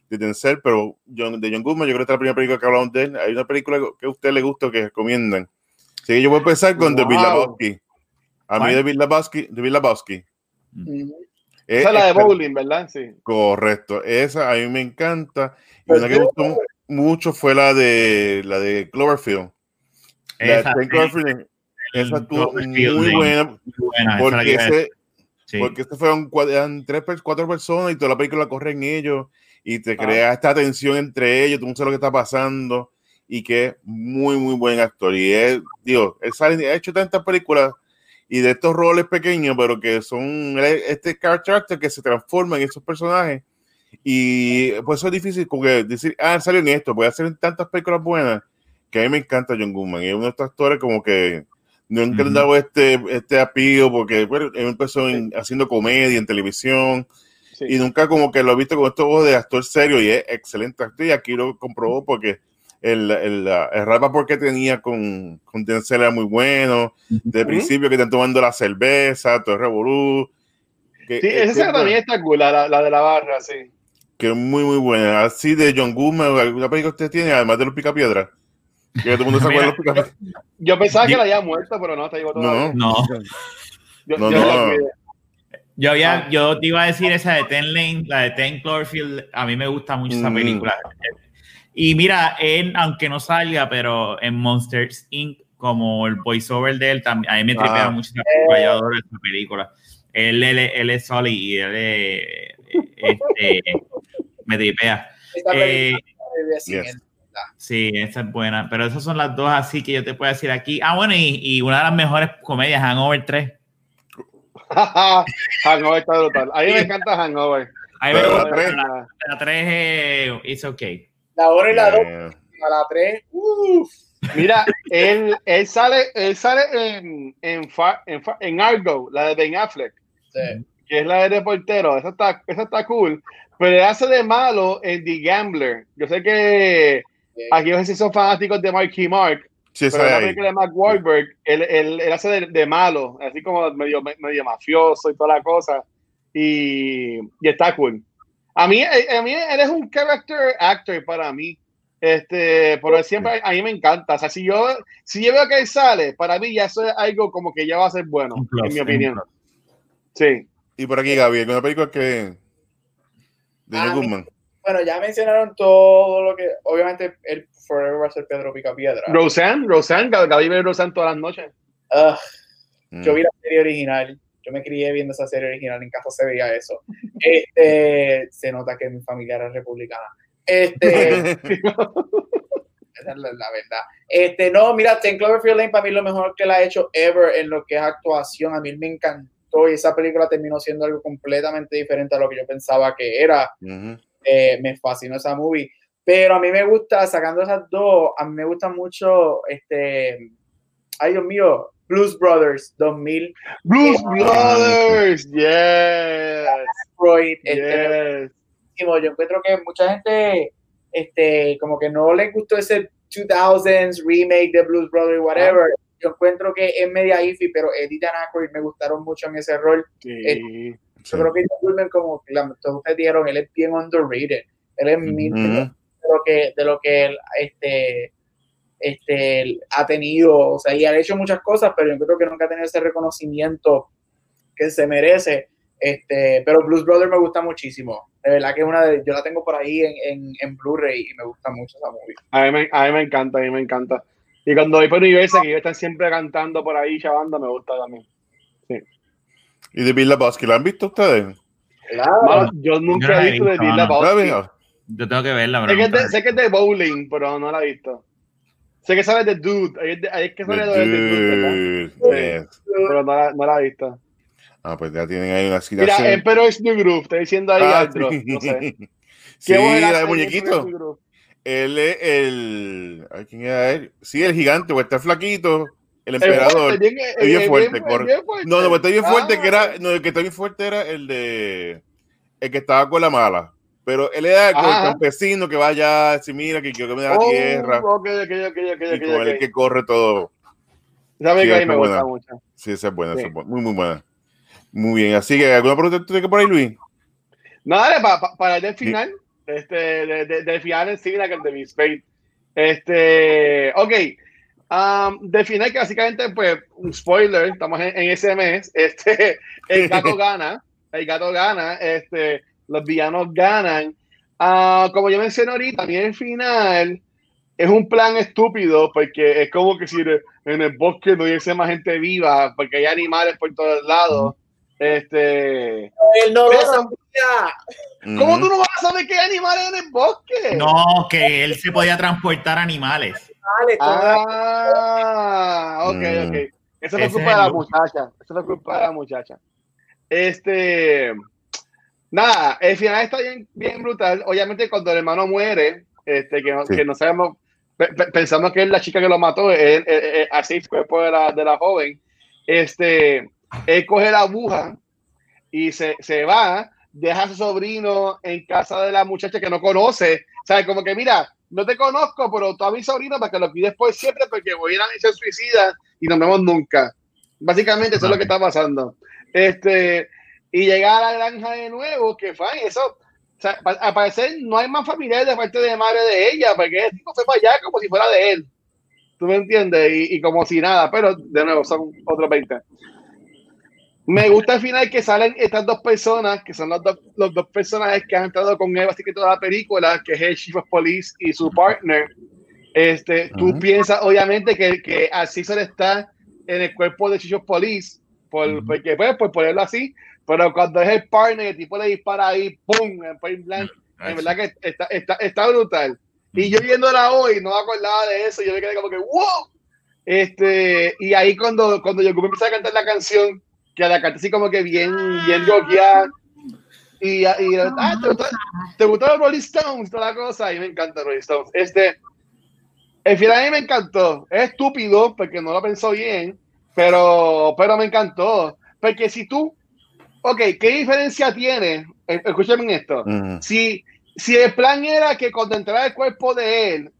B: de Denzel, pero John, de John Goodman, yo creo que esta es la primera película que hablamos de él. Hay una película que a usted le gusta o que recomiendan. Así que yo voy a empezar con
D: Wow.
B: Lebowski. A mí Lebowski, The Big Lebowski.
C: Ujú.
B: es
D: Esa es la de bowling, ¿verdad? Sí.
B: Correcto, esa a mí me encanta. Y
C: Pues
B: una que me gustó mu- mucho fue la de la de Cloverfield. La de
E: esa,
B: Ten
E: sí,
B: Cloverfield, esa estuvo muy
E: sí.
B: buena
E: muy buena, la
B: porque, ese,
E: sí.
B: porque este fueron eran tres, cuatro personas y toda la película corre en ellos y te
D: Ah.
B: crea esta tensión entre ellos, tú no sabes lo que está pasando y que es muy, muy buen actor. Y es, digo, él sale- ha hecho tantas películas y de estos roles pequeños, pero que son él es este character que se transforma en esos personajes. Y pues eso es difícil, como que decir, ah, él salió en esto, puede hacer tantas películas buenas que a mí me encanta John Goodman. Y es uno de estos actores como que le han
E: Ujú.
B: dado este, este apío porque bueno, él empezó en- haciendo comedia en televisión
D: sí.
B: y nunca como que lo he visto con estos ojos de actor serio y es excelente actor y aquí lo comprobó porque el, el, el rap porque tenía con, con Denzel era muy bueno, de
D: Ujú.
B: principio que están tomando la cerveza, todo el revolú. Que,
D: Sí,
B: es-
D: esa
B: que,
D: escena también está cool, la, la de la barra, sí.
B: que es muy muy buena. Así de John Goodman, alguna película que usted tiene, además de los picapiedras. Que todo el mundo se acuerda de los picapiedras.
D: Yo pensaba que la había muerto, pero no, está vivo todavía.
B: No,
E: No,
D: Yo,
B: No,
D: yo
B: no.
E: yo, había,
D: Ah.
E: yo te iba a decir esa de Ten Lane, la de Ten Cloverfield, a mí me gusta mucho esa
B: Mm.
E: Y mira, él, aunque no salga, pero en Monsters Inc., como el voiceover de él, también, a mí me tripea
B: Ah.
E: mucho adoro esa película. Él, él, él es Sully y él es, este, me tripea.
C: Esta
E: Eh,
B: yes.
E: Sí, esa es buena. Pero esas son las dos así que yo te puedo decir aquí. Ah, bueno, y, y una de las mejores comedias, Hangover 3.
D: Hangover está brutal. A mí me encanta Hangover.
E: Me gusta.
B: la tres.
E: La, la 3 eh, it's okay.
C: La 1 y la 2,
B: Eh,
C: a la 3. Uff.
D: Mira, él, él sale, él sale en, en, Fa- en, Fa- en Argo, la de Ben Affleck,
C: Sí.
D: que es la de reportero. Esa está, esa está cool. Pero él hace de malo en The Gambler. Yo sé que aquí no sé si son fanáticos de Marky Mark,
B: Sí,
D: Pero la película de Mark Wahlberg, él, él, él hace de, de malo, así como medio, medio mafioso y toda la cosa. Y, y está cool. A mí, eh, a mí él es un character actor para mí. Este, pero él siempre a mí me encanta. O sea, si yo, si yo veo que él sale, para mí ya eso es algo como que ya va a ser bueno,
E: plus,
D: en mi opinión. Sí.
B: Y por aquí, Gaby, ¿alguna película que. de
C: Ah? Bueno, ya mencionaron todo lo que. Obviamente, el Forever va a ser Pedro Picapiedra.
D: Roseanne, Roseanne, Gaby ve Roseanne todas las noches.
C: Ugh,
B: Mm.
C: yo vi la serie original. Yo me crié viendo esa serie original. En casa se veía eso. Este, se nota que mi familia era republicana. Este, esa es la, la verdad. Este, no, mira, Ten Cloverfield Lane para mí es lo mejor que la ha hecho ever en lo que es actuación. A mí me encantó y esa película terminó siendo algo completamente diferente a lo que yo pensaba que era. Eh, me fascinó esa movie. Pero a mí me gusta, sacando esas dos, a mí me gusta mucho, este, ay Dios mío, Blues Brothers 2000,
D: Blues
C: Ah,
D: Brothers, yes,
C: Freud, este,
D: yes.
C: yo encuentro que mucha gente, este, como que no les gustó ese 2000s remake de Blues Brothers, whatever. Yo encuentro que es media iffy, pero Eddie Dan Aykroyd me gustaron mucho en ese rol.
D: Sí.
C: Yo creo que John Goodman, como todos ustedes dijeron, él es bien underrated. Él es mil
B: Ujú.
C: de lo que, de lo que él este, este, ha tenido. O sea, y ha hecho muchas cosas, pero yo creo que nunca ha tenido ese reconocimiento que se merece. Este, pero Blues Brother me gusta muchísimo. De verdad que es una de, yo la tengo por ahí en, en, en Blu-ray y me gusta mucho esa movie.
D: A mí, me, a mí me encanta, a mí me encanta. Y cuando voy por Universal, que ellos están siempre cantando por ahí, chavando, me gusta también.
B: ¿Y de Bill Lebowski? ¿La han visto ustedes?
C: Claro.
D: Yo
E: Yo
D: nunca
E: la
D: he visto de Bill
E: mano.
B: ¿La han
D: Lebowski.
E: Yo tengo que verla,
D: Sé
E: pero
D: que, es
E: nunca
D: de,
E: la
D: sé que es de bowling, pero no la he visto. Sé que sale de Dude. Ahí es, de- ahí es que sale de, de Dude.
B: Dude, yes.
D: Pero no la, no la he visto.
B: Ah, pues ya tienen ahí una
D: Mira,
B: citación.
D: Emperor's New Groove, estoy diciendo ahí
B: Ah, sí.
D: no sé.
B: Sí,
D: ¿Qué voz era
B: la de muñequito. Él es el. ay, ¿Quién era él? Sí, el gigante, o está flaquito. El emperador.
D: bien,
B: Es bien
D: eh,
B: fuerte,
D: bien- fuerte.
B: No, no, pues está bien fuerte,
D: Ah,
B: que era. No, el que está bien fuerte era el de. El que estaba con la mala. Pero él era como el campesino que vaya, si mira, que quiero que me da la
D: oh,
B: tierra. y con
D: ok.
B: que corre todo.
D: Esa película
B: Sí,
D: a
B: esa
D: me
B: es
D: gusta
B: buena.
D: mucho.
B: Sí, esa es buena, esa
D: Sí.
B: es buena. Muy, muy buena. Muy bien. Así que, ¿alguna pregunta tú tienes por ahí, Luis?
D: No, dale, pa- pa- para el del final, este, de- de- del final en sí, la que el de Miss Fate. Este, ok. Um, del final, que básicamente, pues, un spoiler, estamos en, en ese mes. Este, el gato gana, el gato gana, este, los villanos ganan. Ah, como yo mencioné ahorita, mí el final es un plan estúpido, porque es como que si en el bosque no hubiese más gente viva, porque hay animales por todos lados. Este,
C: Él no lo
D: Pero-
C: sabía.
D: ¿Cómo
B: Ujú.
D: tú no vas a saber que hay animales en el bosque?
E: No, que él se podía transportar animales.
D: Ah, ok,
B: Mm.
D: ok. Eso
E: Ese
D: fue culpa
E: es
D: de la
E: el-
D: muchacha. Eso fue culpa de la muchacha. Este. Nada, el final está bien, bien brutal. Obviamente, cuando el hermano muere, este, que no,
B: Sí.
D: que no sabemos, pe- pe- pensamos que es la chica que lo mató, es, es- es- así el cuerpo de la, de la joven. Este, él coge la aguja y se, se va, deja a su sobrino en casa de la muchacha que no conoce. O sea, como que mira, no te conozco, pero tú a mi sobrino para que lo pides por siempre porque voy a ir a ser suicida y nos vemos nunca. Básicamente eso es lo que está pasando. Este, y llega a la granja de nuevo, que fue eso. O sea, al parecer no hay más familiares de parte de madre de ella, porque el tipo se fue allá como si fuera de él. ¿Tú me entiendes? Y, y como si nada, pero de nuevo son otros 20. Me gusta al final que salen estas dos personas, que son los dos, los dos personajes que han estado con él así que toda la película, que es el Chief of Police y su partner. Este, tú
B: Ujú.
D: piensas, obviamente, que, que así se le está en el cuerpo de Chief of Police, por,
E: Ujú.
D: porque, pues, por ponerlo así, pero cuando es el partner, el tipo le dispara ahí, ¡pum! en point blank, en verdad que está, está, está brutal. Y yo viéndola hoy, no me acordaba de eso, yo me quedé como que, ¡wow! Este, y ahí cuando, cuando yo empecé a cantar la canción, que la canté así como que bien, bien rockeada, y, y ah, ¿te, gustó, ¿te gustó los Rolling Stones? Toda la cosa, y me encanta Rolling Stones. Este, el final a mí me encantó, es estúpido porque no lo pensó bien, pero, pero me encantó, porque si tú, ok, ¿qué diferencia tiene? Eh, Escúchame esto si, si el plan era que cuando entrara el cuerpo de él,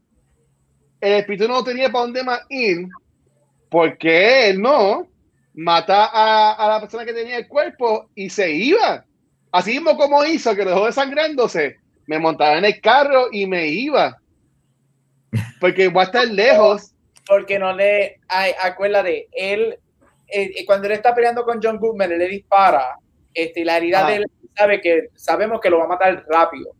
D: el espíritu no tenía para dónde más ir, porque él no mata a, a la persona que tenía el cuerpo y se iba. Así mismo como hizo, que lo dejó desangrándose, me montaba en el carro y me iba. Porque va a estar lejos.
C: Porque no le. Ay, acuérdate, él. eh, eh, cuando él está peleando con John Goodman, él le dispara. Este, y la herida
D: Ah.
C: de él sabe que sabemos que lo va a matar rápido.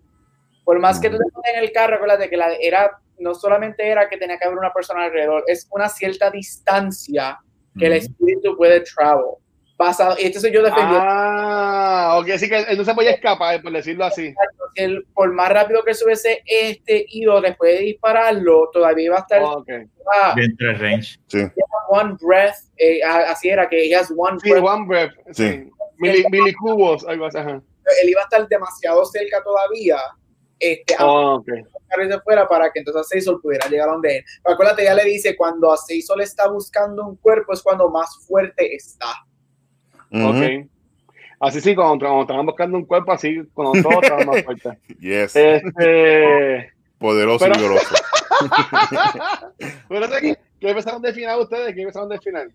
C: Por más que tú te pongas en el carro, acuérdate que la era no solamente era que tenía que haber una persona alrededor, es una cierta distancia que el espíritu puede travel. Pasado, y entonces yo defendí
D: Ah, ok, así que él no se podía escapar, por decirlo así.
C: él, por más rápido que se hubiese este ido después de dispararlo, todavía iba a estar
D: Ok.
C: ah,
E: Dentro del range.
B: Sí.
C: one breath, eh, así era, que he has one
D: Sí,
C: breath,
D: one breath.
B: Sí.
D: Mili, milicubos, algo así. Ajá.
C: él iba a estar demasiado cerca todavía, este, a
D: Oh, ok.
C: de fuera para que entonces Seisol pudiera llegar a donde él. Pero acuérdate, ya le dice, cuando a Seisol está buscando un cuerpo es cuando más fuerte está.
D: Ok. Así sí, cuando, cuando estaban buscando un cuerpo así, cuando todo estaba más fuerte.
B: Yes.
D: Este.
B: Poderoso
D: pero-
B: y.
D: Pero, ¿qué, ¿Qué pensaron del final ustedes? ¿Qué pensaron del final?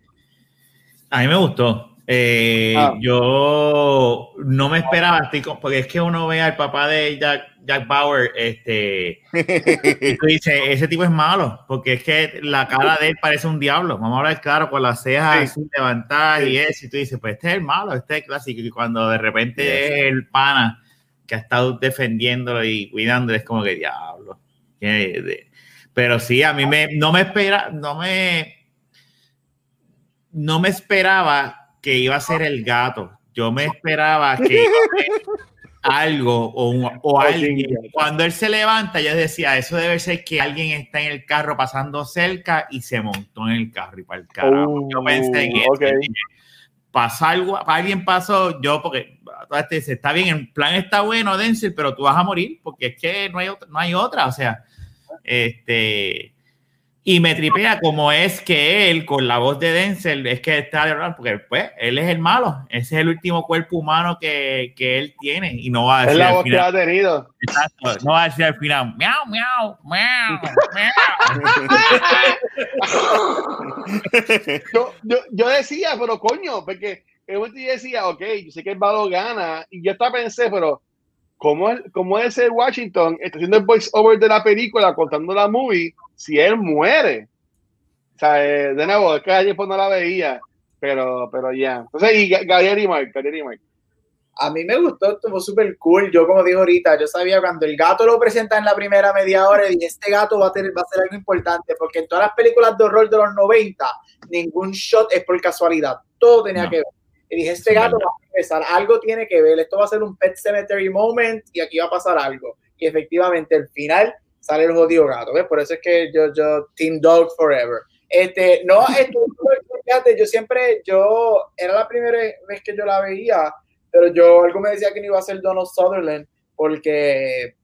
E: A mí me gustó. Eh,
D: Ah.
E: Yo no me esperaba, estoy con- porque es que uno ve al papá de Jack, Jack Bauer, este, y tú dices, ese tipo es malo, porque es que la cara de él parece un diablo. Vamos a hablar claro, con las cejas
D: Sí.
E: así levantadas y eso, y tú dices, pues este es el malo, este es el clásico. Y cuando de repente es el pana que ha estado defendiéndolo y cuidándolo, es como que diablo. Pero sí, a mí me, no me espera, no me, no me esperaba que iba a ser el gato. Yo me esperaba que algo o, un- o alguien. Cuando él se levanta, yo decía, eso debe ser que alguien está en el carro pasando cerca y se montó en el carro y para el carajo. yo pensé en eso.
D: ok.
E: dije, Pasa algo, alguien pasó, yo porque este dice, está bien, el plan está bueno, Denzel, pero tú vas a morir porque es que no hay otra, no hay otra, o sea, este y me tripea como es que él con la voz de Denzel es que está de porque pues él es el malo, ese es el último cuerpo humano que, que él tiene. Y no va a
D: Es
E: decir
D: la
E: al
D: voz que
E: final,
D: ha tenido.
E: exacto, no va a decir al final miau miau miau miau
D: yo, yo, yo decía, pero coño, porque yo decía, ok, yo sé que el malo gana, y yo hasta pensé, pero ¿cómo es, cómo es el Washington está haciendo el voice over de la película, contando la movie, si él muere? O sea, eh, de nuevo, es que ayer pues no la veía, pero, pero ya. Entonces, y Ga- Gabriel y Mark, Gabriel y Mark.
C: A mí me gustó, estuvo súper cool. Yo, como digo ahorita, yo sabía cuando el gato lo presenta en la primera media hora, y este gato va a, tener, va a ser algo importante, porque en todas las películas de horror de los 90, ningún shot es por casualidad. Todo tenía
E: No.
C: que ver. Y dije, este
E: Es
C: gato va a empezar, algo tiene que ver, esto va a ser un Pet Cemetery moment y aquí va a pasar algo. Y efectivamente, el final sale el jodido gato, ¿ves? Por eso es que yo, yo, Team Dog Forever. Este, no, esto, fíjate, yo siempre, yo, era la primera vez que yo la veía, pero yo, algo me decía que no iba a ser Donald Sutherland, porque,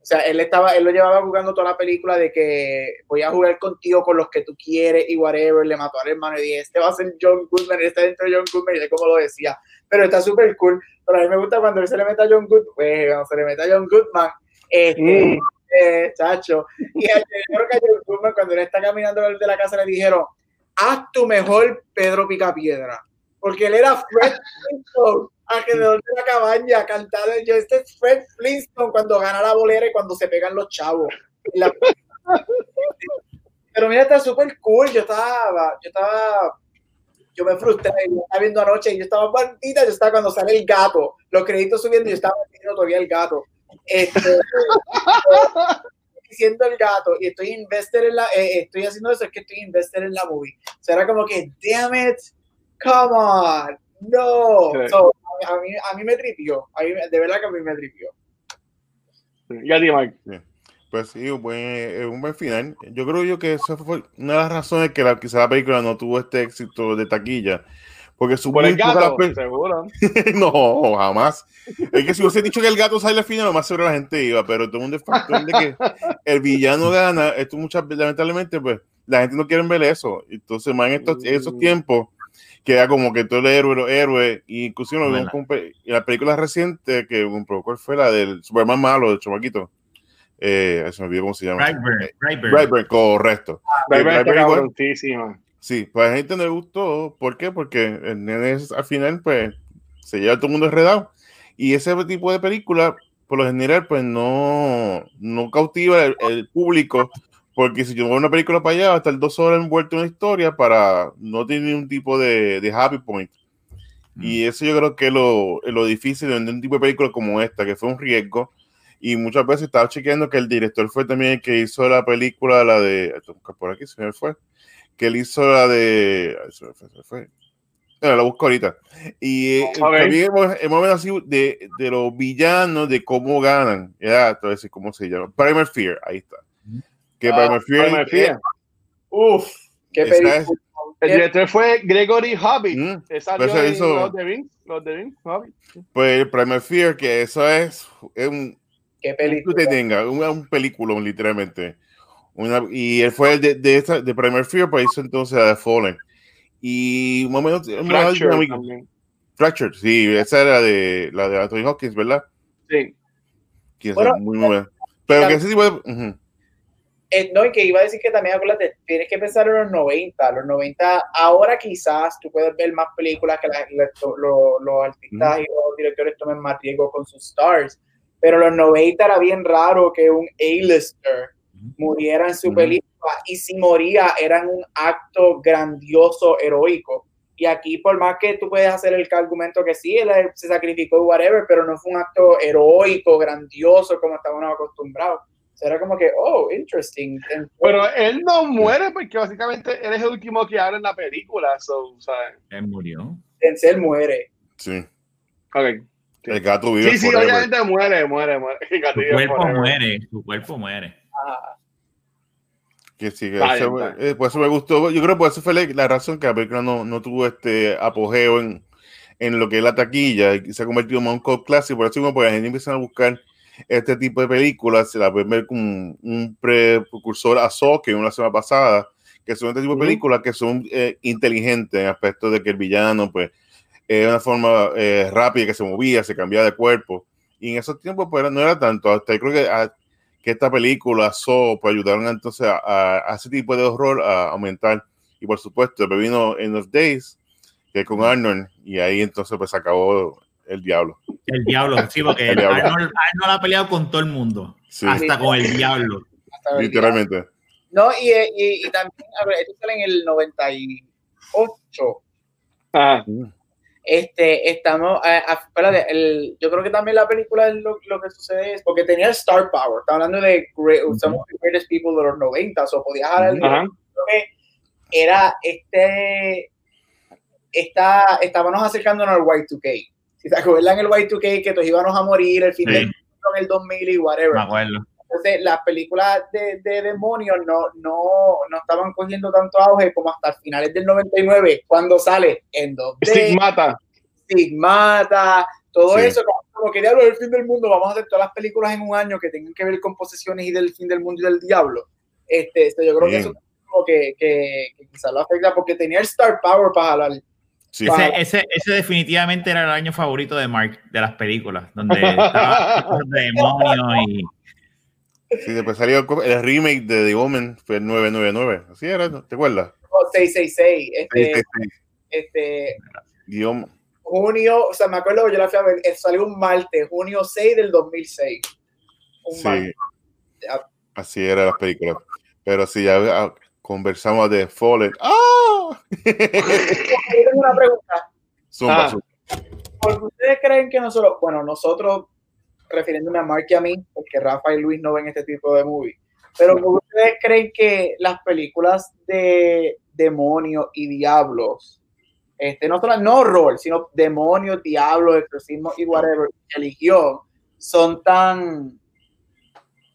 C: o sea, él estaba, él lo llevaba jugando toda la película de que voy a jugar contigo con los que tú quieres y whatever, le mató al hermano y dije, este va a ser John Goodman, este dentro de John Goodman, y sé cómo lo decía, pero está súper cool, pero a mí me gusta cuando él se le mete a John Goodman, pues, cuando se le mete a John Goodman, este,
D: Mm.
C: Eh, chacho, y a- yo creo que a John Goodman cuando él está caminando de la casa le dijeron, haz tu mejor Pedro Picapiedra, porque él era Fred Flintstone alrededor de la cabaña cantando yo este es Fred Flintstone cuando gana la bolera y cuando se pegan los chavos la- pero mira está súper cool. Yo estaba yo estaba yo me frustré yo estaba viendo anoche y yo estaba bandita yo estaba cuando sale el gato. Los créditos subiendo y yo estaba viendo todavía el gato este, diciendo el gato y estoy invested en la eh, estoy haciendo eso es que estoy invested en la movie será como que damn it come on no
D: Sí.
C: So, a, mí, a mí me tripió a mí, de verdad que a mí me tripió
D: Gabriel y Mark.
B: Pues sí, un buen, eh, un buen final. Yo creo yo que esa fue una de las razones que la, quizá la película no tuvo este éxito de taquilla. Porque su
D: Por el
B: muy pocas
D: gato,
B: pe-
D: seguro.
B: no, jamás. Es que si hubiese dicho que el gato sale al final, lo más seguro la gente iba, pero todo es factor de que el villano gana. Esto muchas lamentablemente, pues, la gente no quiere ver eso. Entonces, más en estos, en esos
D: Mm.
B: tiempos, queda como que todo el héroe, los héroes, y inclusive lo vimos
E: Verdad.
B: con pe- y la película reciente que un poco fue la del Superman malo, del chamaquito. Eh, se me olvidó cómo se llama.
E: Brightburn,
B: Eh,
E: Brightburn.
B: Brightburn, correcto.
D: Brightburn está
B: Brightburn. Sí, pues a la gente no le gustó. ¿Por qué? Porque el nene es- al final, pues, se lleva a todo el mundo enredado. Y ese tipo de película, por lo general, pues no, no cautiva el, el público. Porque si yo veo una película para allá, va a estar dos horas envuelto en una historia para no tener ningún tipo de, de happy point. Y eso yo creo que es lo, lo difícil de vender un tipo de película como esta, que fue un riesgo. Y muchas veces estaba chequeando que el director fue también el que hizo la película, la de. Por aquí se me fue. Que él hizo la de. me fue, se me fue. Bueno, la busco ahorita. Y eh, también hemos, hemos hablado así de, de los villanos, de cómo ganan. Ya, te voy a decir cómo se llama. Primer Fear, ahí está. Que
C: Ah,
B: Primer Fear.
D: Primer Fear.
C: Uf, qué película.
B: es-
D: El director fue Gregory Hobbit.
B: Mm,
D: que
B: Pues hizo-
D: Los de Vince. Los de Vince, Hobbit.
B: Pues Primer Fear, que eso es, es un,
C: Qué
B: tú
C: película.
B: te tenga, un, un película, literalmente. Una, y él fue el de, de, esa, de Primer Fear, pues hizo entonces a The Fallen. Y más o menos, más
D: Fracture
B: dinámico.
D: también.
B: Fractured, sí, esa era de la de Anthony Hopkins, ¿verdad?
D: Sí.
B: Que
C: Bueno,
B: esa, muy buena. Pero que ese tipo de.
C: Eh, no, y que iba a decir que también, acuérdate, tienes que pensar en los 90. Los 90, ahora quizás tú puedes ver más películas que la- la- lo- los artistas y los directores tomen más riesgo con sus stars. Pero los 90 era bien raro que un A-lister muriera en su película y si moría eran un acto grandioso, heroico. Y aquí, por más que tú puedes hacer el argumento que sí, él se sacrificó, whatever, pero no fue un acto heroico, grandioso, como estábamos acostumbrados. O sea, era como que, oh, interesting.
D: Pero él no muere porque básicamente él es el último que habla en la película. So, ¿sabes?
E: Él murió.
C: Denzel muere.
B: Sí.
D: Ok.
B: El gato vive
D: Sí, sí,
B: forever.
D: obviamente muere, muere, muere. El
E: Su cuerpo
D: forever.
E: muere, su cuerpo muere.
C: Ah,
B: Que sí, que
D: bien.
B: eh, por eso me gustó. Yo creo que por eso fue la, la razón que la película no, no tuvo este apogeo en, en lo que es la taquilla y se ha convertido en un cult clásico. Por eso porque la gente empieza a buscar este tipo de películas. Se la pueden ver como un, un precursor a Saw, que la semana pasada, que son este tipo de películas que son eh, inteligentes en aspecto de que el villano, pues, es una forma eh, rápida que se movía, se cambiaba de cuerpo. Y en esos tiempos, pues, no era tanto. Hasta yo creo que que esta película, So, pues ayudaron entonces a, a- a ese tipo de horror a aumentar. Y por supuesto, vino End of Days, que es con Arnold, y ahí entonces pues se acabó el diablo.
E: El diablo, sí, porque
B: El diablo.
E: Arnold, Arnold ha peleado con todo el mundo,
B: Sí,
E: hasta con el diablo.
B: literalmente.
C: No, y, y, y también, a ver, esto sale en el 98.
D: Ajá.
C: Este, estamos, eh, ah, espérate, el- yo creo que también la película es lo, lo que sucede es porque tenía el Star Power, está hablando de great, some of the greatest people de los 90, o podía dejar a alguien
D: Ajá.
C: creo que era este, esta, estábamos acercándonos al Y2K. Si te acuerdan el Y2K que todos íbamos a morir, el fin
E: Sí.
C: del mundo en el 2000 y whatever.
E: Me acuerdo.
C: Entonces, las películas de, de demonios no, no, no estaban cogiendo tanto auge como hasta finales del 99, cuando sale en 2D,
D: Stigmata.
C: Stigmata, todo
B: Sí.
C: eso, como, como que diablo del fin del mundo, vamos a hacer todas las películas en un año que tengan que ver con posesiones y del fin del mundo y del diablo. Este, esto, yo creo que
B: Bien.
C: eso es como que, que, que quizás lo afecta porque tenía el Star Power para jalar.
B: Sí,
E: Ese, ese, ese definitivamente era el año favorito de Mark, de las películas, donde estaban los demonios y...
B: sí, después salió el remake de The Omen, fue el 999. Así era. ¿te acuerdas?
C: Oh, 666, este, este, junio, o sea, me acuerdo que yo la fui a ver, eh, salió un martes, junio 6 del 2006. Un
B: Sí,
C: martes.
B: Así era las películas. Pero sí, ya ah, conversamos de Fallen. ¡Ah!
C: Yo tengo una pregunta.
B: Zumba,
D: Ah.
B: zumba.
C: ¿Por qué ustedes creen que nosotros, bueno, nosotros, refiriéndome a Mark y a mí, porque Rafa y Luis no ven este tipo de movie, pero ¿por qué ustedes creen que las películas de demonios y diablos, este, no solo no horror, sino demonios, diablos, exorcismo y whatever, religión, son tan,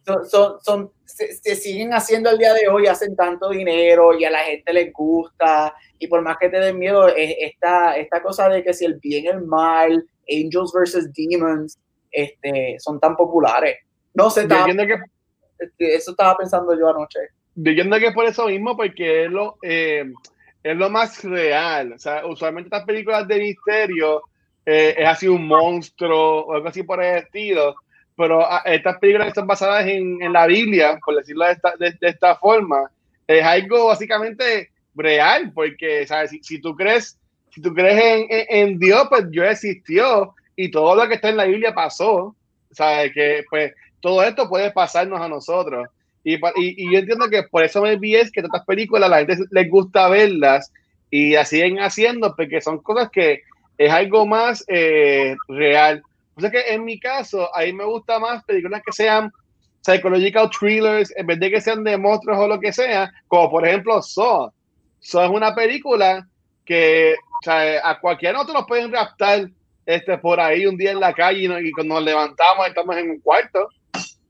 C: son, son, son- se, se siguen haciendo al día de hoy, hacen tanto dinero y a la gente les gusta, y por más que te den miedo, es esta, esta cosa de que si el bien y el mal, angels versus demons, este, son tan populares. No sé, estaba-
D: que
C: este, eso estaba pensando yo anoche.
D: Yo entiendo que es por eso mismo, porque es lo, eh, es lo más real. O sea, usualmente estas películas de misterio eh, es así un monstruo o algo así por el estilo. pero ah, estas películas que están basadas en, en la Biblia, por decirlo de esta, de, de esta forma, es algo básicamente real, porque, ¿sabes? Si, si tú crees, si tú crees en, en, en Dios, pues Dios existió y todo lo que está en la Biblia pasó, ¿sabes? Que pues todo esto puede pasarnos a nosotros. Y, y, y yo entiendo que por eso me vi es que estas películas la gente les gusta verlas y las siguen haciendo porque son cosas que es algo más eh, real. O sea que en mi caso, a mí me gusta más películas que sean psychological thrillers, en vez de que sean de monstruos o lo que sea, como por ejemplo Saw. Saw es una película que o sea, a cualquiera nosotros nos pueden raptar este, por ahí un día en la calle y, no- y cuando nos levantamos estamos en un cuarto.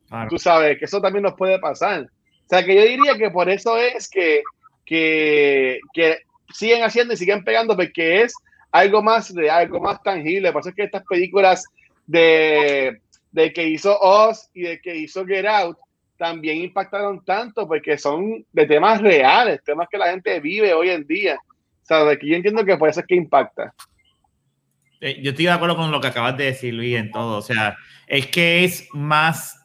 E: Claro.
D: Tú sabes que eso también nos puede pasar. O sea, que yo diría que por eso es que, que, que siguen haciendo y siguen pegando, porque es algo más real, algo más tangible. Por eso es que estas películas de, de que hizo Oz y de que hizo Get Out también impactaron tanto, porque son de temas reales, temas que la gente vive hoy en día. O sea, de que yo entiendo que por eso es que impacta.
E: Eh, Yo estoy de acuerdo con lo que acabas de decir, Luis, en todo. O sea, es que es más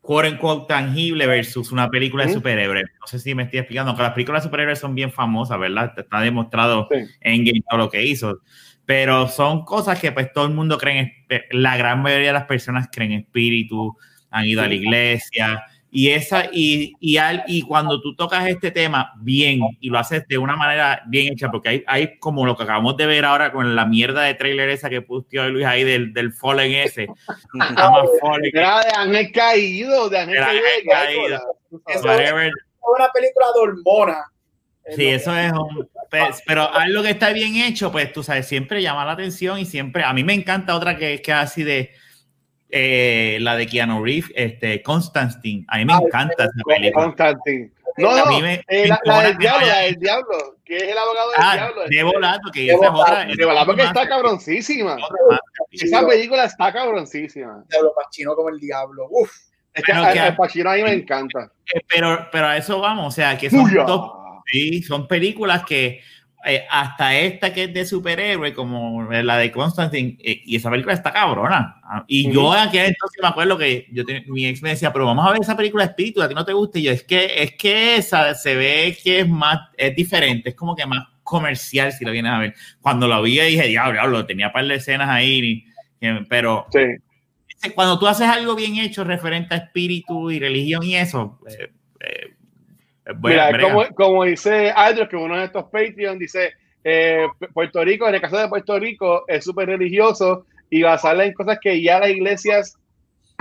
E: quote unquote tangible versus una película de
D: Ujú.
E: superhéroes. No sé si me estoy explicando, que las películas de superhéroes son bien famosas, ¿verdad? Está demostrado
D: Sí.
E: en Game todo lo que hizo. Pero son cosas que pues todo el mundo cree, en, la gran mayoría de las personas creen en espíritu, han ido a la iglesia. Y, esa, y, y, al- y cuando tú tocas este tema bien y lo haces de una manera bien hecha, porque hay, hay como lo que acabamos de ver ahora con la mierda de trailer esa que puso Luis ahí del, del Fallen ese. Fallen,
D: Era de Ángel Caído, de Ángel Caído.
C: Es una película de hormona.
E: Sí, eso es un. pues, pero algo que está bien hecho, pues tú sabes, siempre llama la atención y siempre. A mí me encanta otra que es que así de. Eh, la de Keanu Reeves, este, Constantine. A mí me
C: Ay,
E: encanta esa película.
D: Constantine. No,
E: A
D: no,
E: mí me-
D: eh,
E: me
D: la, del
E: que
D: diablo, la del diablo, que es el abogado del
E: Ah,
D: diablo.
E: de volato, que
C: De
E: esa es
C: Volato,
E: otra.
D: De verdad, porque está cabroncísima. Esa película está cabroncísima.
C: Diablo Pacino como el diablo. Uf.
D: Es que
E: Pero
D: a-
E: que-
D: al Pacino a mí me encanta.
E: Eh, Pero, pero a eso vamos, o sea, que son dos Sí, son películas que eh, hasta esta que es de superhéroe, como la de Constantine, eh, y esa película está cabrona. Ah, Y yo en aquel entonces me acuerdo que yo ten- mi ex me decía, pero vamos a ver esa película espíritu, a ti no te gusta. Y yo, es que, es que esa se ve que es más, es diferente, es como que más comercial si lo vienes a ver. Cuando lo vi dije, diablo, diablo, tenía un par de escenas ahí, pero
D: Sí.
E: cuando tú haces algo bien hecho referente a espíritu y religión y eso, eh, eh,
D: Mira, como, como dice Aldros, que uno de estos Patreon dice, eh, Puerto Rico, en el caso de Puerto Rico, es súper religioso y basarla en cosas que ya las iglesias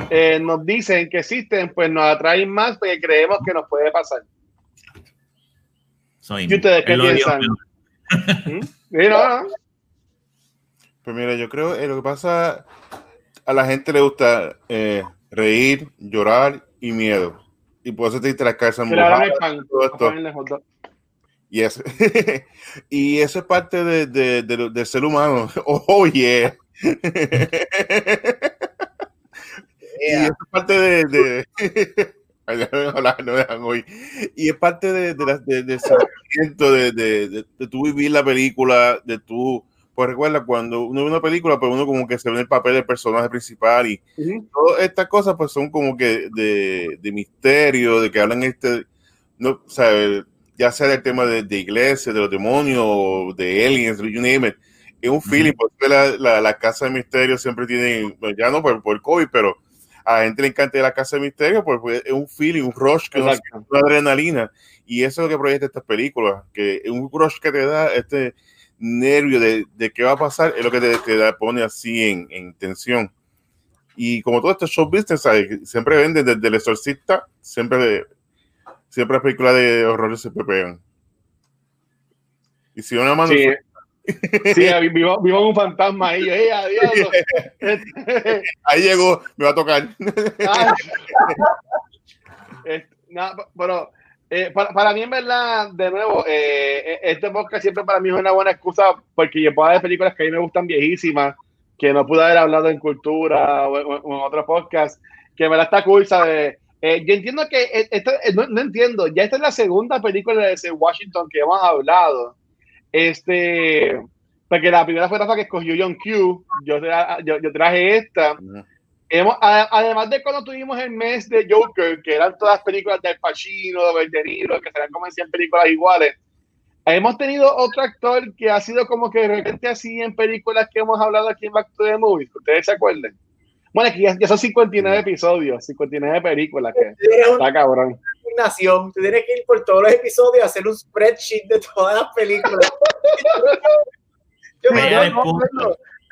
D: eh, nos dicen que existen, pues nos atraen más porque creemos que nos puede pasar.
E: Soy-
D: ¿Y ustedes qué piensan? ¿Mm? Sí, no, no.
B: Pues mira, yo creo que lo que pasa, a la gente le gusta eh, reír, llorar y miedo. Y por eso te dice las embrujadas,
D: pan,
B: todo esto.
D: dog.
B: Y eso, y eso es parte de, de- de del ser humano. Oh, yeah. Y eso es parte de. no dejan hablar, no me dejan oír. Y es parte de, de, la- de- de, de, de, de tú vivir la película, de tú. Pues recuerda, cuando uno ve una película, pues uno como que se ve en el papel del personaje principal y
D: Ujú.
B: todas estas cosas pues son como que de, de misterio, de que hablan este, no, o sea, ya sea del tema de, de iglesia, de los demonios, de aliens, you name it. Es un feeling, porque la, la, la casa de misterio siempre tiene, pues, ya no por, por el COVID, pero a la gente le encanta la casa de misterio, pues, pues, es un feeling, un rush, que
D: Exacto.
B: siente, una adrenalina. Y eso es lo que proyecta estas películas, que es un rush que te da este nervio de, de qué va a pasar, es lo que te, te pone así en, en tensión. Y como todo esto es show business, ¿sabes? siempre venden desde el exorcista, siempre, siempre las películas de horrores se pegan. Y si una mano
D: Sí, sí, vivo, vivo un fantasma ahí.
B: Ahí llegó, me va a tocar.
D: Ay. No, pero eh, para, mí, en verdad, de nuevo, eh, este podcast siempre para mí es una buena excusa porque yo puedo ver películas que a mí me gustan viejísimas, que no pude haber hablado en cultura o, en otro podcast, que me la está cool, ¿sabes? Eh, yo entiendo que eh, esto, eh, no, entiendo, ya esta es la segunda película de ese Washington que hemos hablado. Este, porque la primera fue Rafa que escogió John Q, yo traje esta. Hemos, a- además de cuando tuvimos el mes de Joker, que eran todas películas de Al Pacino, de De Niro, que serán como en 100 películas iguales, hemos tenido otro actor que ha sido como que de repente así en películas que hemos hablado aquí en Back to the Movies, que ustedes se acuerden. Bueno, aquí ya, ya son 59 episodios, 59 películas, que está cabrón.
C: asignación, tú tienes que ir por todos los episodios y hacer un spreadsheet de todas las películas. Yo me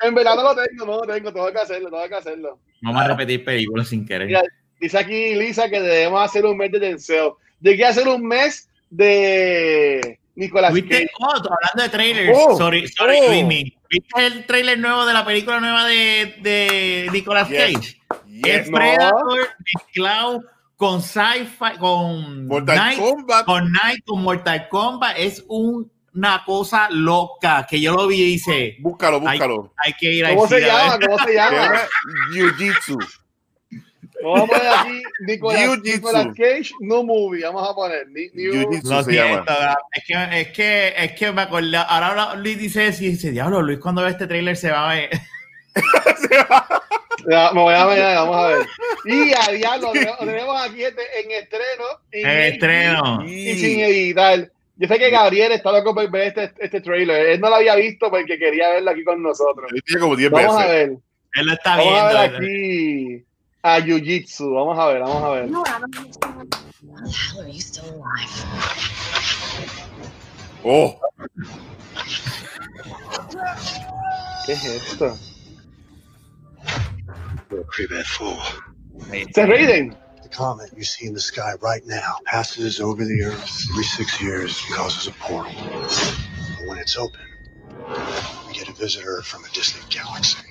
D: En verdad no lo tengo, no lo tengo, tengo que hacerlo, tengo que hacerlo.
E: Vamos a repetir películas sin querer.
D: Mira, Dice aquí Lisa que debemos hacer un mes de Denzel. ¿De qué hacer un mes de Nicolas
E: ¿Viste?
D: Cage?
E: Oh, hablando de trailers.
B: Oh,
E: sorry, sorry,
B: oh.
E: Luismi. ¿Viste el trailer nuevo de la película nueva de, de Nicolas
B: Yes.
E: Cage?
B: Yes.
E: Es Predator mezclado con sci-fi, con
B: Mortal
E: Night,
B: Kombat.
E: con Night, con Mortal Kombat. Es un- una cosa loca que yo lo vi y dice,
B: Búscalo, búscalo.
E: hay que ir a
D: ¿Cómo se llama? ¿Cómo se llama?
B: Jiu-Jitsu.
D: Vamos a poner aquí Nicolas. Nicolas Cage, no movie. Vamos a poner ni- new-
E: Lo
B: se
E: siento,
B: llama.
E: Es que, es que, es que me acordé, ahora Luis dice y dice, diablo, Luis cuando ve este trailer se va a ver.
D: Ya, me voy a ver, vamos a ver. Y a diablo, lo tenemos aquí este- en estreno.
E: En estreno.
D: Y sin editar. Yo sé que Gabriel está loco por ver este, este trailer. Él no lo había visto porque quería verlo aquí con nosotros.
B: Como 10
D: Vamos a ver.
E: Él lo está
D: Vamos a
E: viendo.
D: ver aquí a Jiu-Jitsu. Vamos a ver, vamos a ver.
B: Oh,
D: ¿Qué es esto? ¿Se Raiden?
H: The comet you see in the sky right now passes over the Earth every six years and causes a portal. But when it's open, we get a visitor from a distant galaxy.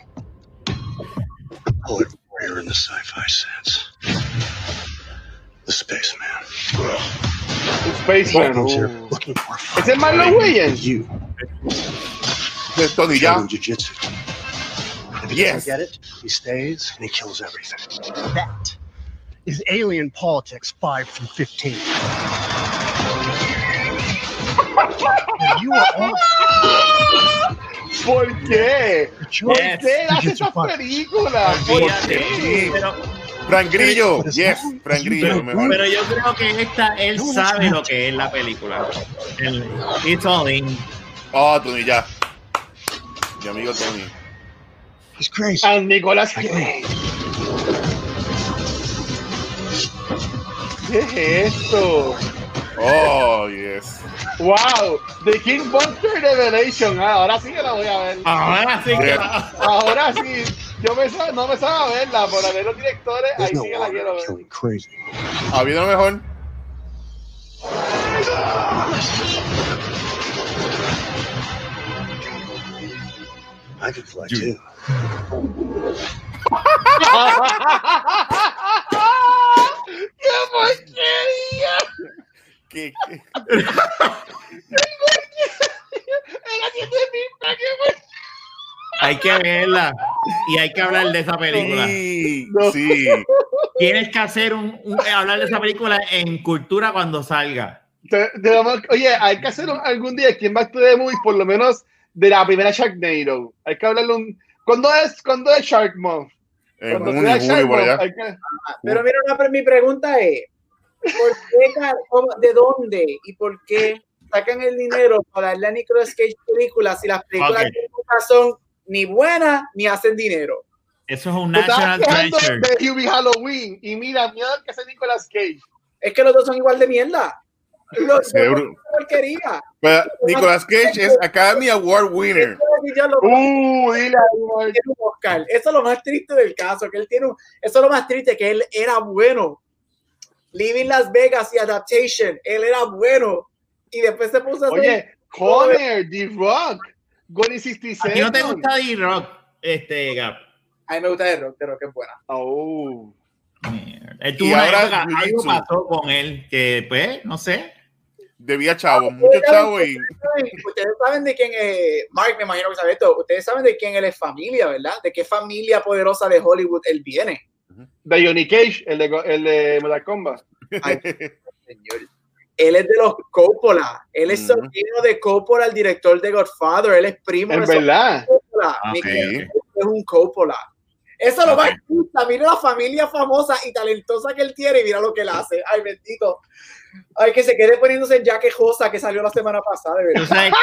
H: Bullet warrior in the sci-fi sense. The spaceman.
D: The Spaceman.
H: Comes here
D: uh.
H: looking for a
D: ¿Es el
H: fight.
D: Marlon
H: You.
B: de Tony
H: Show
B: ya.
H: him jiu-jitsu. If he
B: Yes.
H: doesn't get it, he stays and he kills everything. That is alien politics 5 from 15. And you are all
D: ¿Por qué? ¿Por
E: Yes.
D: qué hace
H: fight.
D: películas?
B: Frank Grillo. Yes, Frank Grillo. mejor.
E: pero yo creo que esta, él sabe lo que es la película. It's all in.
B: Oh, Tony ya. Mi amigo Tony.
H: He's crazy.
D: A Nicolás Cage. ¿Qué es esto?
B: Oh, yes.
D: Wow, The King Bunker Revelation. Ah, ahora sí que la voy a ver.
E: Ahora sí que
D: Ahora sí. Yo pensaba- no me sabía verla, por ver los directores, ahí sí que la quiero ver.
B: Habido lo mejor.
H: I could fly
B: Dude.
H: too.
D: ¡Qué porquería!
B: ¿Qué, qué?
D: Qué
E: hay que verla y hay que hablar de esa película.
B: Sí,
D: No.
B: sí.
E: Tienes que hacer un, un- hablar de esa película en cultura cuando salga.
D: Oye, hay que hacer un- algún día aquí en Back to the Movies, por lo menos de la primera Sharknado. Hay que hablarle un. ¿Cuándo es, ¿cuándo es Shark Month? Cuando
B: junio,
D: Shark
B: por allá.
D: que-
C: Pero mira, una- mi pregunta es, ¿por qué, ¿de dónde y por qué sacan el dinero para darle a Nicolas Cage películas si las películas
E: Ok.
C: que nunca son ni buenas ni hacen dinero?
E: Eso es un national treasure.
D: de Hubie Halloween y mira, mira que hace Nicolas Cage.
C: Es que los dos son igual de mierda. Los porquería.
B: Pero Nicolas Cage es Academy Award winner.
D: Uh, dile
C: Oscar. Eso es lo más triste del caso, que él tiene un, eso es lo más triste, que él era bueno. Living Las Vegas y Adaptation, él era bueno. Y después se puso a hacer-
D: Oye, Connor, The Rock, Gone
E: ¿A
D: 67.
E: ti no te gusta D-Rock, este, Gap?
C: A mí me gusta el rock, pero que es buena.
D: Oh.
E: Mierda. Él tuvo
B: Y
E: una
B: ahora
E: época, algo pasó con él, que pues, no sé.
B: Debía chavo, mucho chavo y
C: Ustedes saben de quién es, Mark, me imagino que sabe esto. Ustedes saben de quién él es familia, ¿verdad? De qué familia poderosa de Hollywood él viene.
D: De Johnny Cage, el de, el de Mortal Kombat.
C: Ay, señor. Él es de los Coppola. Él es
B: Ujú.
C: sobrino de Coppola, el director de Godfather. Él es primo
D: Es
C: de
D: verdad.
C: Coppola.
E: Ah,
C: es un Coppola. Eso es lo más gusta. Mira la familia famosa y talentosa que él tiene y mira lo que él hace. Ay, bendito. Ay, que se quede poniéndose en Jaque Josa que salió la semana pasada, de
E: Tú
C: verdad.
E: sabes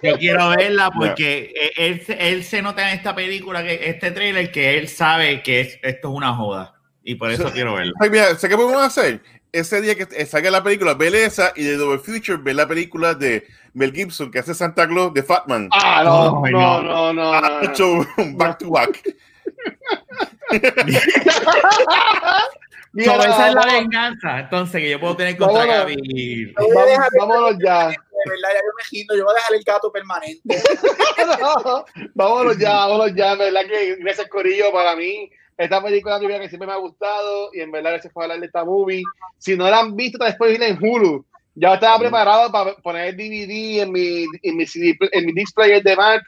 E: que yo quiero verla porque él, él se nota en esta película, que este trailer, que él sabe que es- esto es una joda. Y por eso quiero verla.
B: Ay, mira, ¿sé qué podemos hacer? Ese día que salga la película, ver esa y de Double Future, ver la película de Mel Gibson que hace Santa Claus de Fatman.
D: Ah, no,
E: Ay,
D: no,
E: no.
D: no,
B: un back to back.
D: Mira,
E: So, esa es la venganza. Entonces, que yo puedo tener contra
D: Vámonos.
E: Gaby.
C: Dejar-
D: vámonos ya.
C: De verdad, ya yo me gindo. Yo voy a dejar el gato permanente.
D: No, vámonos ya, vámonos ya. En verdad que gracias, Corillo, para mí. Esta película que siempre me ha gustado y en verdad gracias por hablar de esta movie. Si no la han visto, está disponible en Hulu. Ya estaba preparado para poner el DVD en mi, en mi, CD en mi disc player de Mac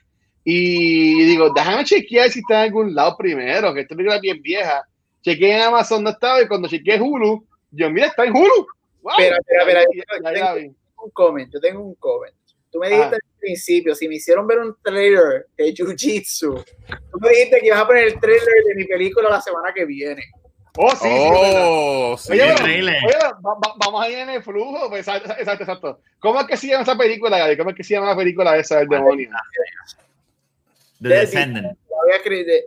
D: y digo, déjame chequear si está en algún lado primero, que esta película es bien vieja. Chequeé en Amazon, no estaba y cuando chequeé Hulu, yo, mira, está en Hulu. Wow.
C: Espera, espera, espera.
D: La vi.
C: un comment, yo tengo un comment. Tú me dijiste
D: Ajá.
C: al principio, si me hicieron ver un trailer de Jiu Jitsu, tú me dijiste que ibas a poner el trailer de mi película la semana que viene.
D: Oh, sí, sí.
B: Oh, sí.
D: Oye, oye, va- va- vamos a ir en el flujo. Pues, exacto, exacto, exacto. ¿Cómo es que se llama esa película, Gaby? ¿Cómo es que se llama la película esa del demonio?
E: The Descendant.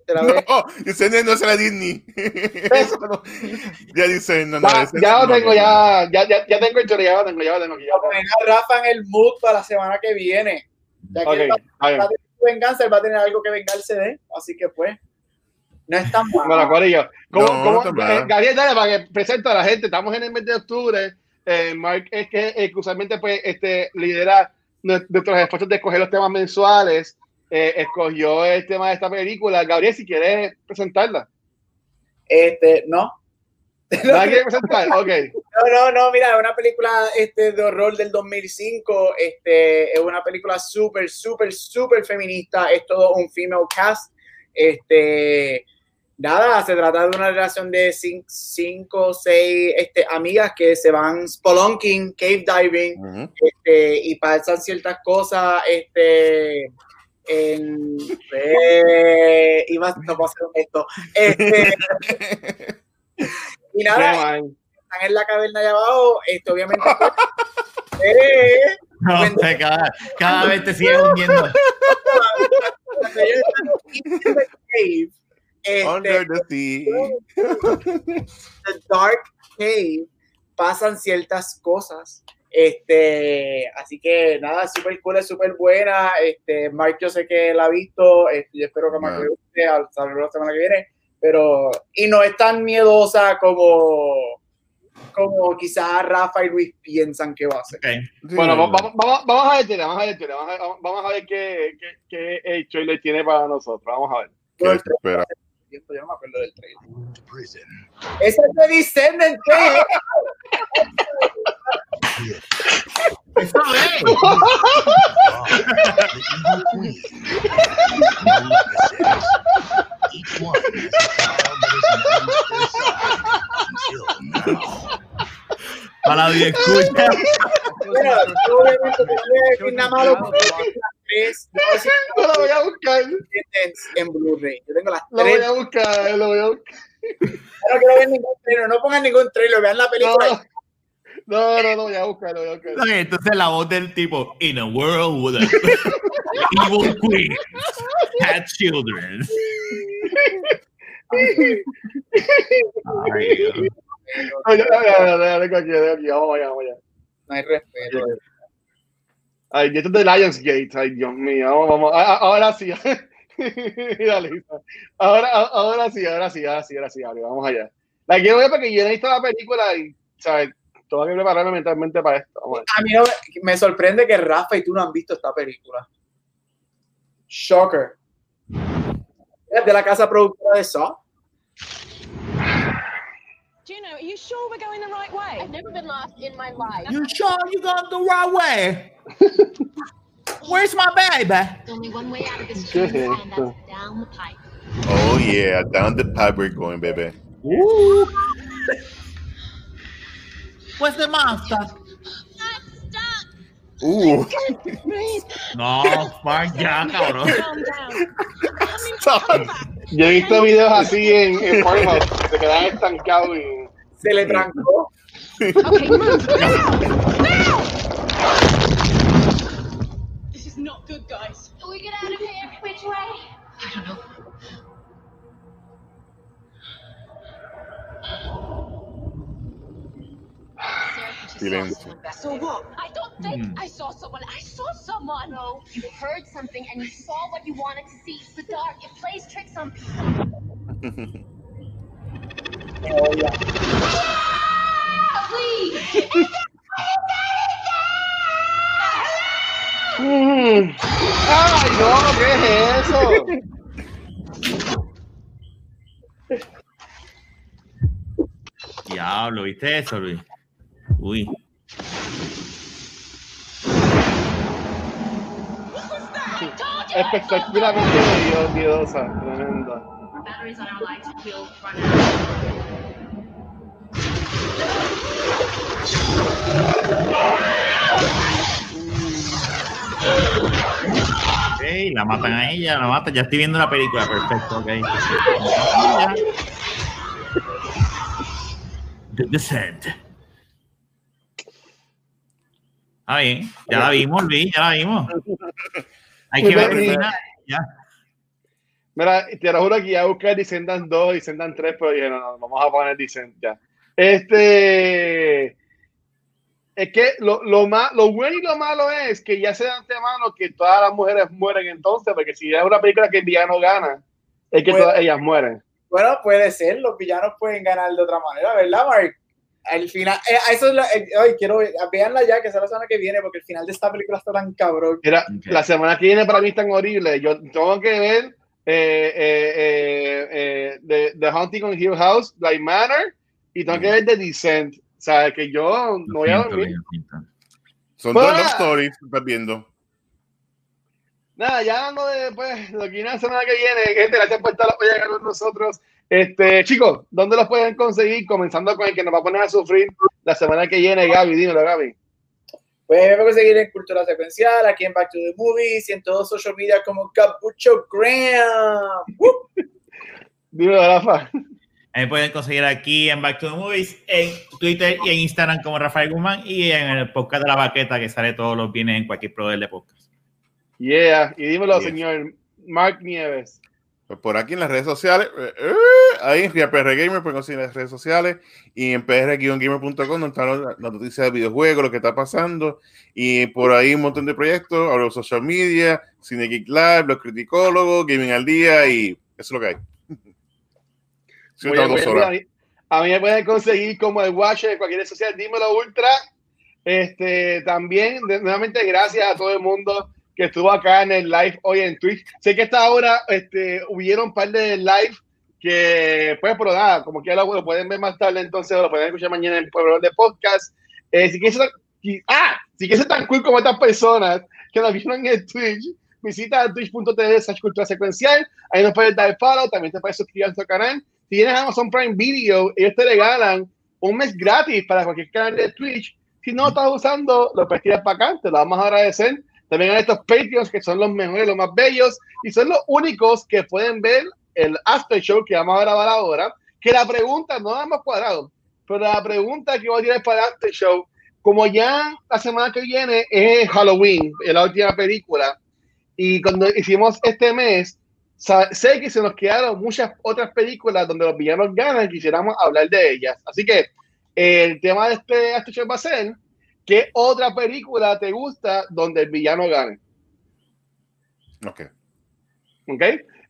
C: Te la voy a
B: No, dice no la Disney. Eso no. Ya dice, no, no.
D: Ya, lo tengo, ya, ya, ya, ya tengo el chorro, ya lo tengo, ya lo tengo. Ya
C: a Rafa en el mood para la semana que viene. Ya que
D: Ok,
C: él va, a tener venganza, él va a tener algo que vengarse de, así que pues, no es tan
D: Bueno,
C: malo.
D: Corillo. ¿Cómo,
B: No,
D: cómo- eh, Gabriel, dale para que presente a la gente. Estamos en el mes de octubre. Eh, Mark es que eh, que usualmente pues, este, lidera nue- nuestros esfuerzos de escoger los temas mensuales. Eh, escogió el tema de esta película. Gabriel, si quieres presentarla.
C: Este, no.
D: ¿No la quieres presentar? Ok.
C: No, no, no, mira, es una película este, de horror del 2005. Este, es una película súper, súper, súper feminista. Es todo un female cast. Este, nada, se trata de una relación de cin- cinco o seis este, amigas que se van spelunking, cave diving, este, y pasan ciertas cosas. Este, en. Eh, iba, no puedo hacer esto. Este, y nada, están en la caverna allá abajo, este, obviamente. pues, eh,
E: No,
C: Cuando-
E: sé, cada, cada vez te sigues hundiendo.
C: este,
B: Under the sea.
C: the dark cave, pasan ciertas cosas. Este, así que nada, súper cool, es súper buena. Este, Mark, yo sé que la ha visto. Este, yo espero que Mark le guste al salir la semana que viene. Pero, y no es tan miedosa como, como quizás Rafa y Luis piensan que va a ser.
B: Sí.
D: Bueno, va- vamos, vamos, vamos a ver, vamos a ver, vamos a ver, vamos a ver qué, qué, qué el trailer tiene para nosotros. Vamos a ver.
B: ¿Qué espera?
C: Yo no me acuerdo del.
E: Para la escucha.
C: Bueno, yo obviamente te voy a decir nada malo porque yo tengo las tres. Yo
D: lo voy a buscar,
C: en Blu-ray. Yo tengo las
D: lo voy
C: tres.
D: a buscar, lo voy a buscar.
C: No quiero ver ningún trailer. No pongan ningún trailer. Vean la película.
D: No, no, no, lo voy a buscar, lo voy a buscar.
E: Entonces la voz del tipo, in a world with a evil queen had children. Ay,
D: ya, ya, ya, ya.
C: No hay respeto.
D: Ay, esto es de Lionsgate, ay, Dios mío, vamos, vamos, Ah, ah, ahora sí. Lisa. Ahora, ah, ahora sí, ahora sí, ahora sí, ahora sí, vamos allá. La quiero ver porque yo he visto la película y, ¿sabes? Tengo que prepararme mentalmente para esto. A
C: mí me sorprende que Rafa y tú no han visto esta película. Shocker. Es de la casa productora de Saw.
G: You sure we're going the right way?
I: I've never been lost in my life.
E: You sure you're going the right way? Where's my baby?
I: There's only one way out of this
D: ¿Qué
I: and that's down the pipe.
B: Oh yeah, down the pipe we're going, baby.
E: Ooh. Where's the monster?
I: I'm stuck.
B: Uh,
E: No, fuck ya, cabrón.
G: Calm down.
I: I'm in
B: Stop.
I: trouble.
D: Yo he visto videos así en, en Pornhub que se quedan estancados y
C: Se le trancó.
G: Okay, move now! Now! This is not good, guys.
I: Can we get out of here? Which way?
G: I don't know.
B: Silencio.
G: So what?
I: I don't think I saw someone. I saw someone. No, you heard something and you saw what you wanted to see. It's the dark. It plays tricks on people.
C: Oh.
D: Mm. ¡Ay, no! ¿Qué es eso?
E: Diablo, ¿viste eso, Luis? Uy.
D: Espectacularmente miedosa, tremenda.
E: Ok, la matan a ella, la matan. Ya estoy viendo la película, perfecto, ok. The Descent. Bien, ya la vimos, Luis, ya la vimos. Hay que ver final, ya.
D: Mira, te lo juro que ya busqué Descendant 2, Descendant 3, pero dije, no, no, vamos a poner Descent ya. Este. Es que lo, lo, ma- lo bueno y lo malo es que ya se da antemano que todas las mujeres mueren entonces, porque si es una película que el villano gana, es que
C: Bueno.
D: todas ellas mueren.
C: Bueno, puede ser, los villanos pueden ganar de otra manera, ¿verdad, Mark? Al final, eh, eso es eh, ay, quiero, veanla ya, que sea la semana que viene, porque el final de esta película está tan cabrón.
D: Mira, la semana que viene para mí es tan horrible. Yo tengo que ver eh, eh, eh, eh, The, The Haunting on Hill House, Blind Manor, y tengo que ver The Descent. O sea, que yo no voy a dormir.
B: Son dos stories que estás viendo.
D: Nada, ya no de pues, lo que viene la semana que viene, gente, gracias por estar acá con nosotros. Este, chicos, ¿dónde los pueden conseguir? Comenzando con el que nos va a poner a sufrir la semana que viene, Gaby, dímelo, Gaby.
C: Pues me pueden seguir en Cultura Secuencial, aquí en Back to the Movies y en todos social media como Capucho Graham.
D: Dímelo, Rafa.
E: A mí me pueden conseguir aquí en Back to the Movies, en Twitter y en Instagram como Rafael Guzmán y en el podcast de la baqueta que sale todos los viernes en cualquier proveedor de podcast.
D: Yeah, y dímelo,
B: Yes.
D: señor Mark Nieves.
B: Pues por aquí en las redes sociales, eh, eh, ahí en PR Gamer pueden conseguir en las redes sociales y en pr-gamer.com donde están las noticias de videojuegos, lo que está pasando y por ahí un montón de proyectos, ahora los social media, Cine Geek Live, los criticólogos, Gaming al Día y eso es lo que hay. Sí,
D: bien,
B: dos horas.
D: bien. A mí me pueden conseguir como el Watcher de cualquier social, dímelo Ultra. Este, también, nuevamente, gracias a todo el mundo que estuvo acá en el live hoy en Twitch. Sé que esta hora este, hubieron un par de live que, pues, pero nada, como que lo, lo pueden ver más tarde, entonces lo pueden escuchar mañana en el programa de podcast. Eh, si quieres, ah, si quieres ser tan cool como estas personas que nos vieron en Twitch, visita twitch.tv slash cultura secuencial, ahí nos puedes dar follow, también te puedes suscribir a nuestro canal. Tienes Amazon Prime Video, ellos te regalan un mes gratis para cualquier canal de Twitch. Si no estás usando, lo puedes para acá, te lo vamos a agradecer. También a estos Patreons que son los mejores, los más bellos y son los únicos que pueden ver el after show que vamos a grabar ahora. Que la pregunta, no la hemos cuadrado, pero la pregunta que voy a tirar para el after show, como ya la semana que viene es Halloween, la última película, y cuando hicimos este mes, sé que se nos quedaron muchas otras películas donde los villanos ganan, quisiéramos hablar de ellas. Así que el tema de este after show va a ser ¿qué otra película te gusta donde el villano gane?
B: Ok.
D: ¿Ok?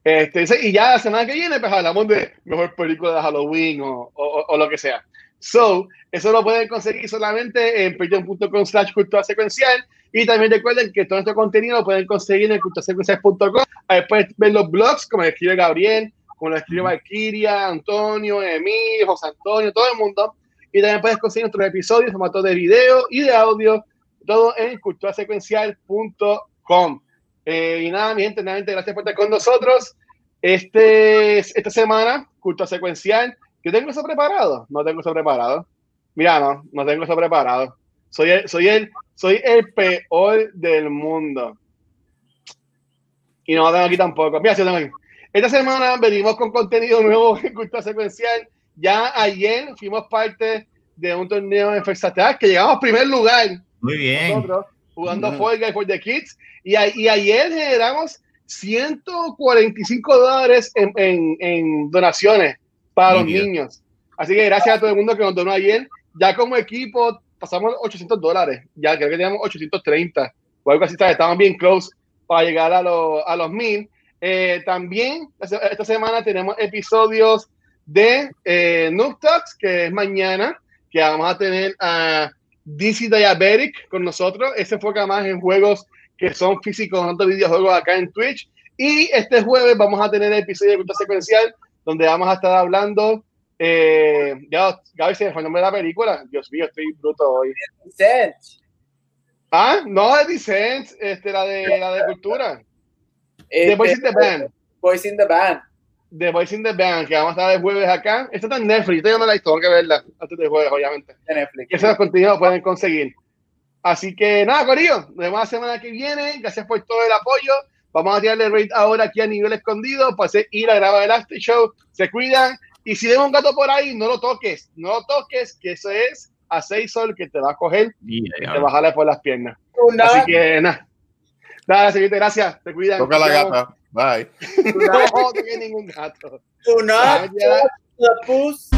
D: Este, y ya la semana que viene, pues hablamos de mejor película de Halloween o, o- o lo que sea. So, eso lo pueden conseguir solamente en patreon.com slash cultura secuencial. Y también recuerden que todo nuestro contenido lo pueden conseguir en culturasecuencial.com. Ahí pueden ver los blogs, como escribe Gabriel, como lo escribe Valkyria, Antonio, Emil, José Antonio, todo el mundo. Y también puedes conseguir nuestros episodios en formato de video y de audio, todo en culturasecuencial.com. Eh, y nada, mi gente, nuevamente gracias por estar con nosotros. Este, esta semana, culto secuencial. ¿Yo tengo eso preparado? No tengo eso preparado. Mira, no, no tengo eso preparado. Soy el, soy el, soy el peor del mundo. Y no lo tengo aquí tampoco. Mira, sí tengo aquí. Esta semana venimos con contenido nuevo en Cultura Secuencial. Ya ayer fuimos parte de un torneo en Attack que llegamos a primer lugar.
E: Muy bien.
D: Nosotros, jugando
B: Ujú.
D: Fall Guys for the Kids. Y, a- y ayer generamos 145 dólares en, en- en donaciones para los
E: Nítido.
D: niños. Así que gracias a todo el mundo que nos donó ayer. Ya como equipo pasamos 800 dólares. Ya creo que teníamos 830 o algo así. Estaban bien close para llegar a, los- a los 1000. Eh, también esta semana tenemos episodios de eh, que es mañana, que vamos a tener a DC Diabetic con nosotros. Ese se enfoca más en juegos que son físicos, no de videojuegos acá en Twitch. Y este jueves vamos a tener el episodio de Cultura Secuencial, donde vamos a estar hablando. Eh, ya, Gaby se fue el nombre de la película. Dios mío, estoy bruto hoy.
C: Vicente.
D: Ah, no, es Descent, este, la de la de cultura. The
C: Este,
D: Boys in the Band.
C: Boys in the Band.
D: The Boys in the Band, que vamos a estar el jueves acá. Esta está en Netflix, todavía no la tengo que verla antes del jueves, obviamente.
C: de Netflix.
D: que esos contenidos pueden conseguir. Así que nada, Corillo, nos vemos la semana que viene. Gracias por todo el apoyo. Vamos a tirarle rate ahora aquí a nivel escondido para hacer ir a grabar el after show. Se cuidan. Y si ves un gato por ahí, no lo toques. No lo toques, que eso es a seis sol que te va a coger
E: Y,
D: y te va a jalar por las piernas.
C: Una,
D: Así que nada. Nada, señorita, gracias. Te cuidan.
B: Toca la gata. Bye.
D: No toque ningún gato.
C: una,
D: ya.
C: the puss.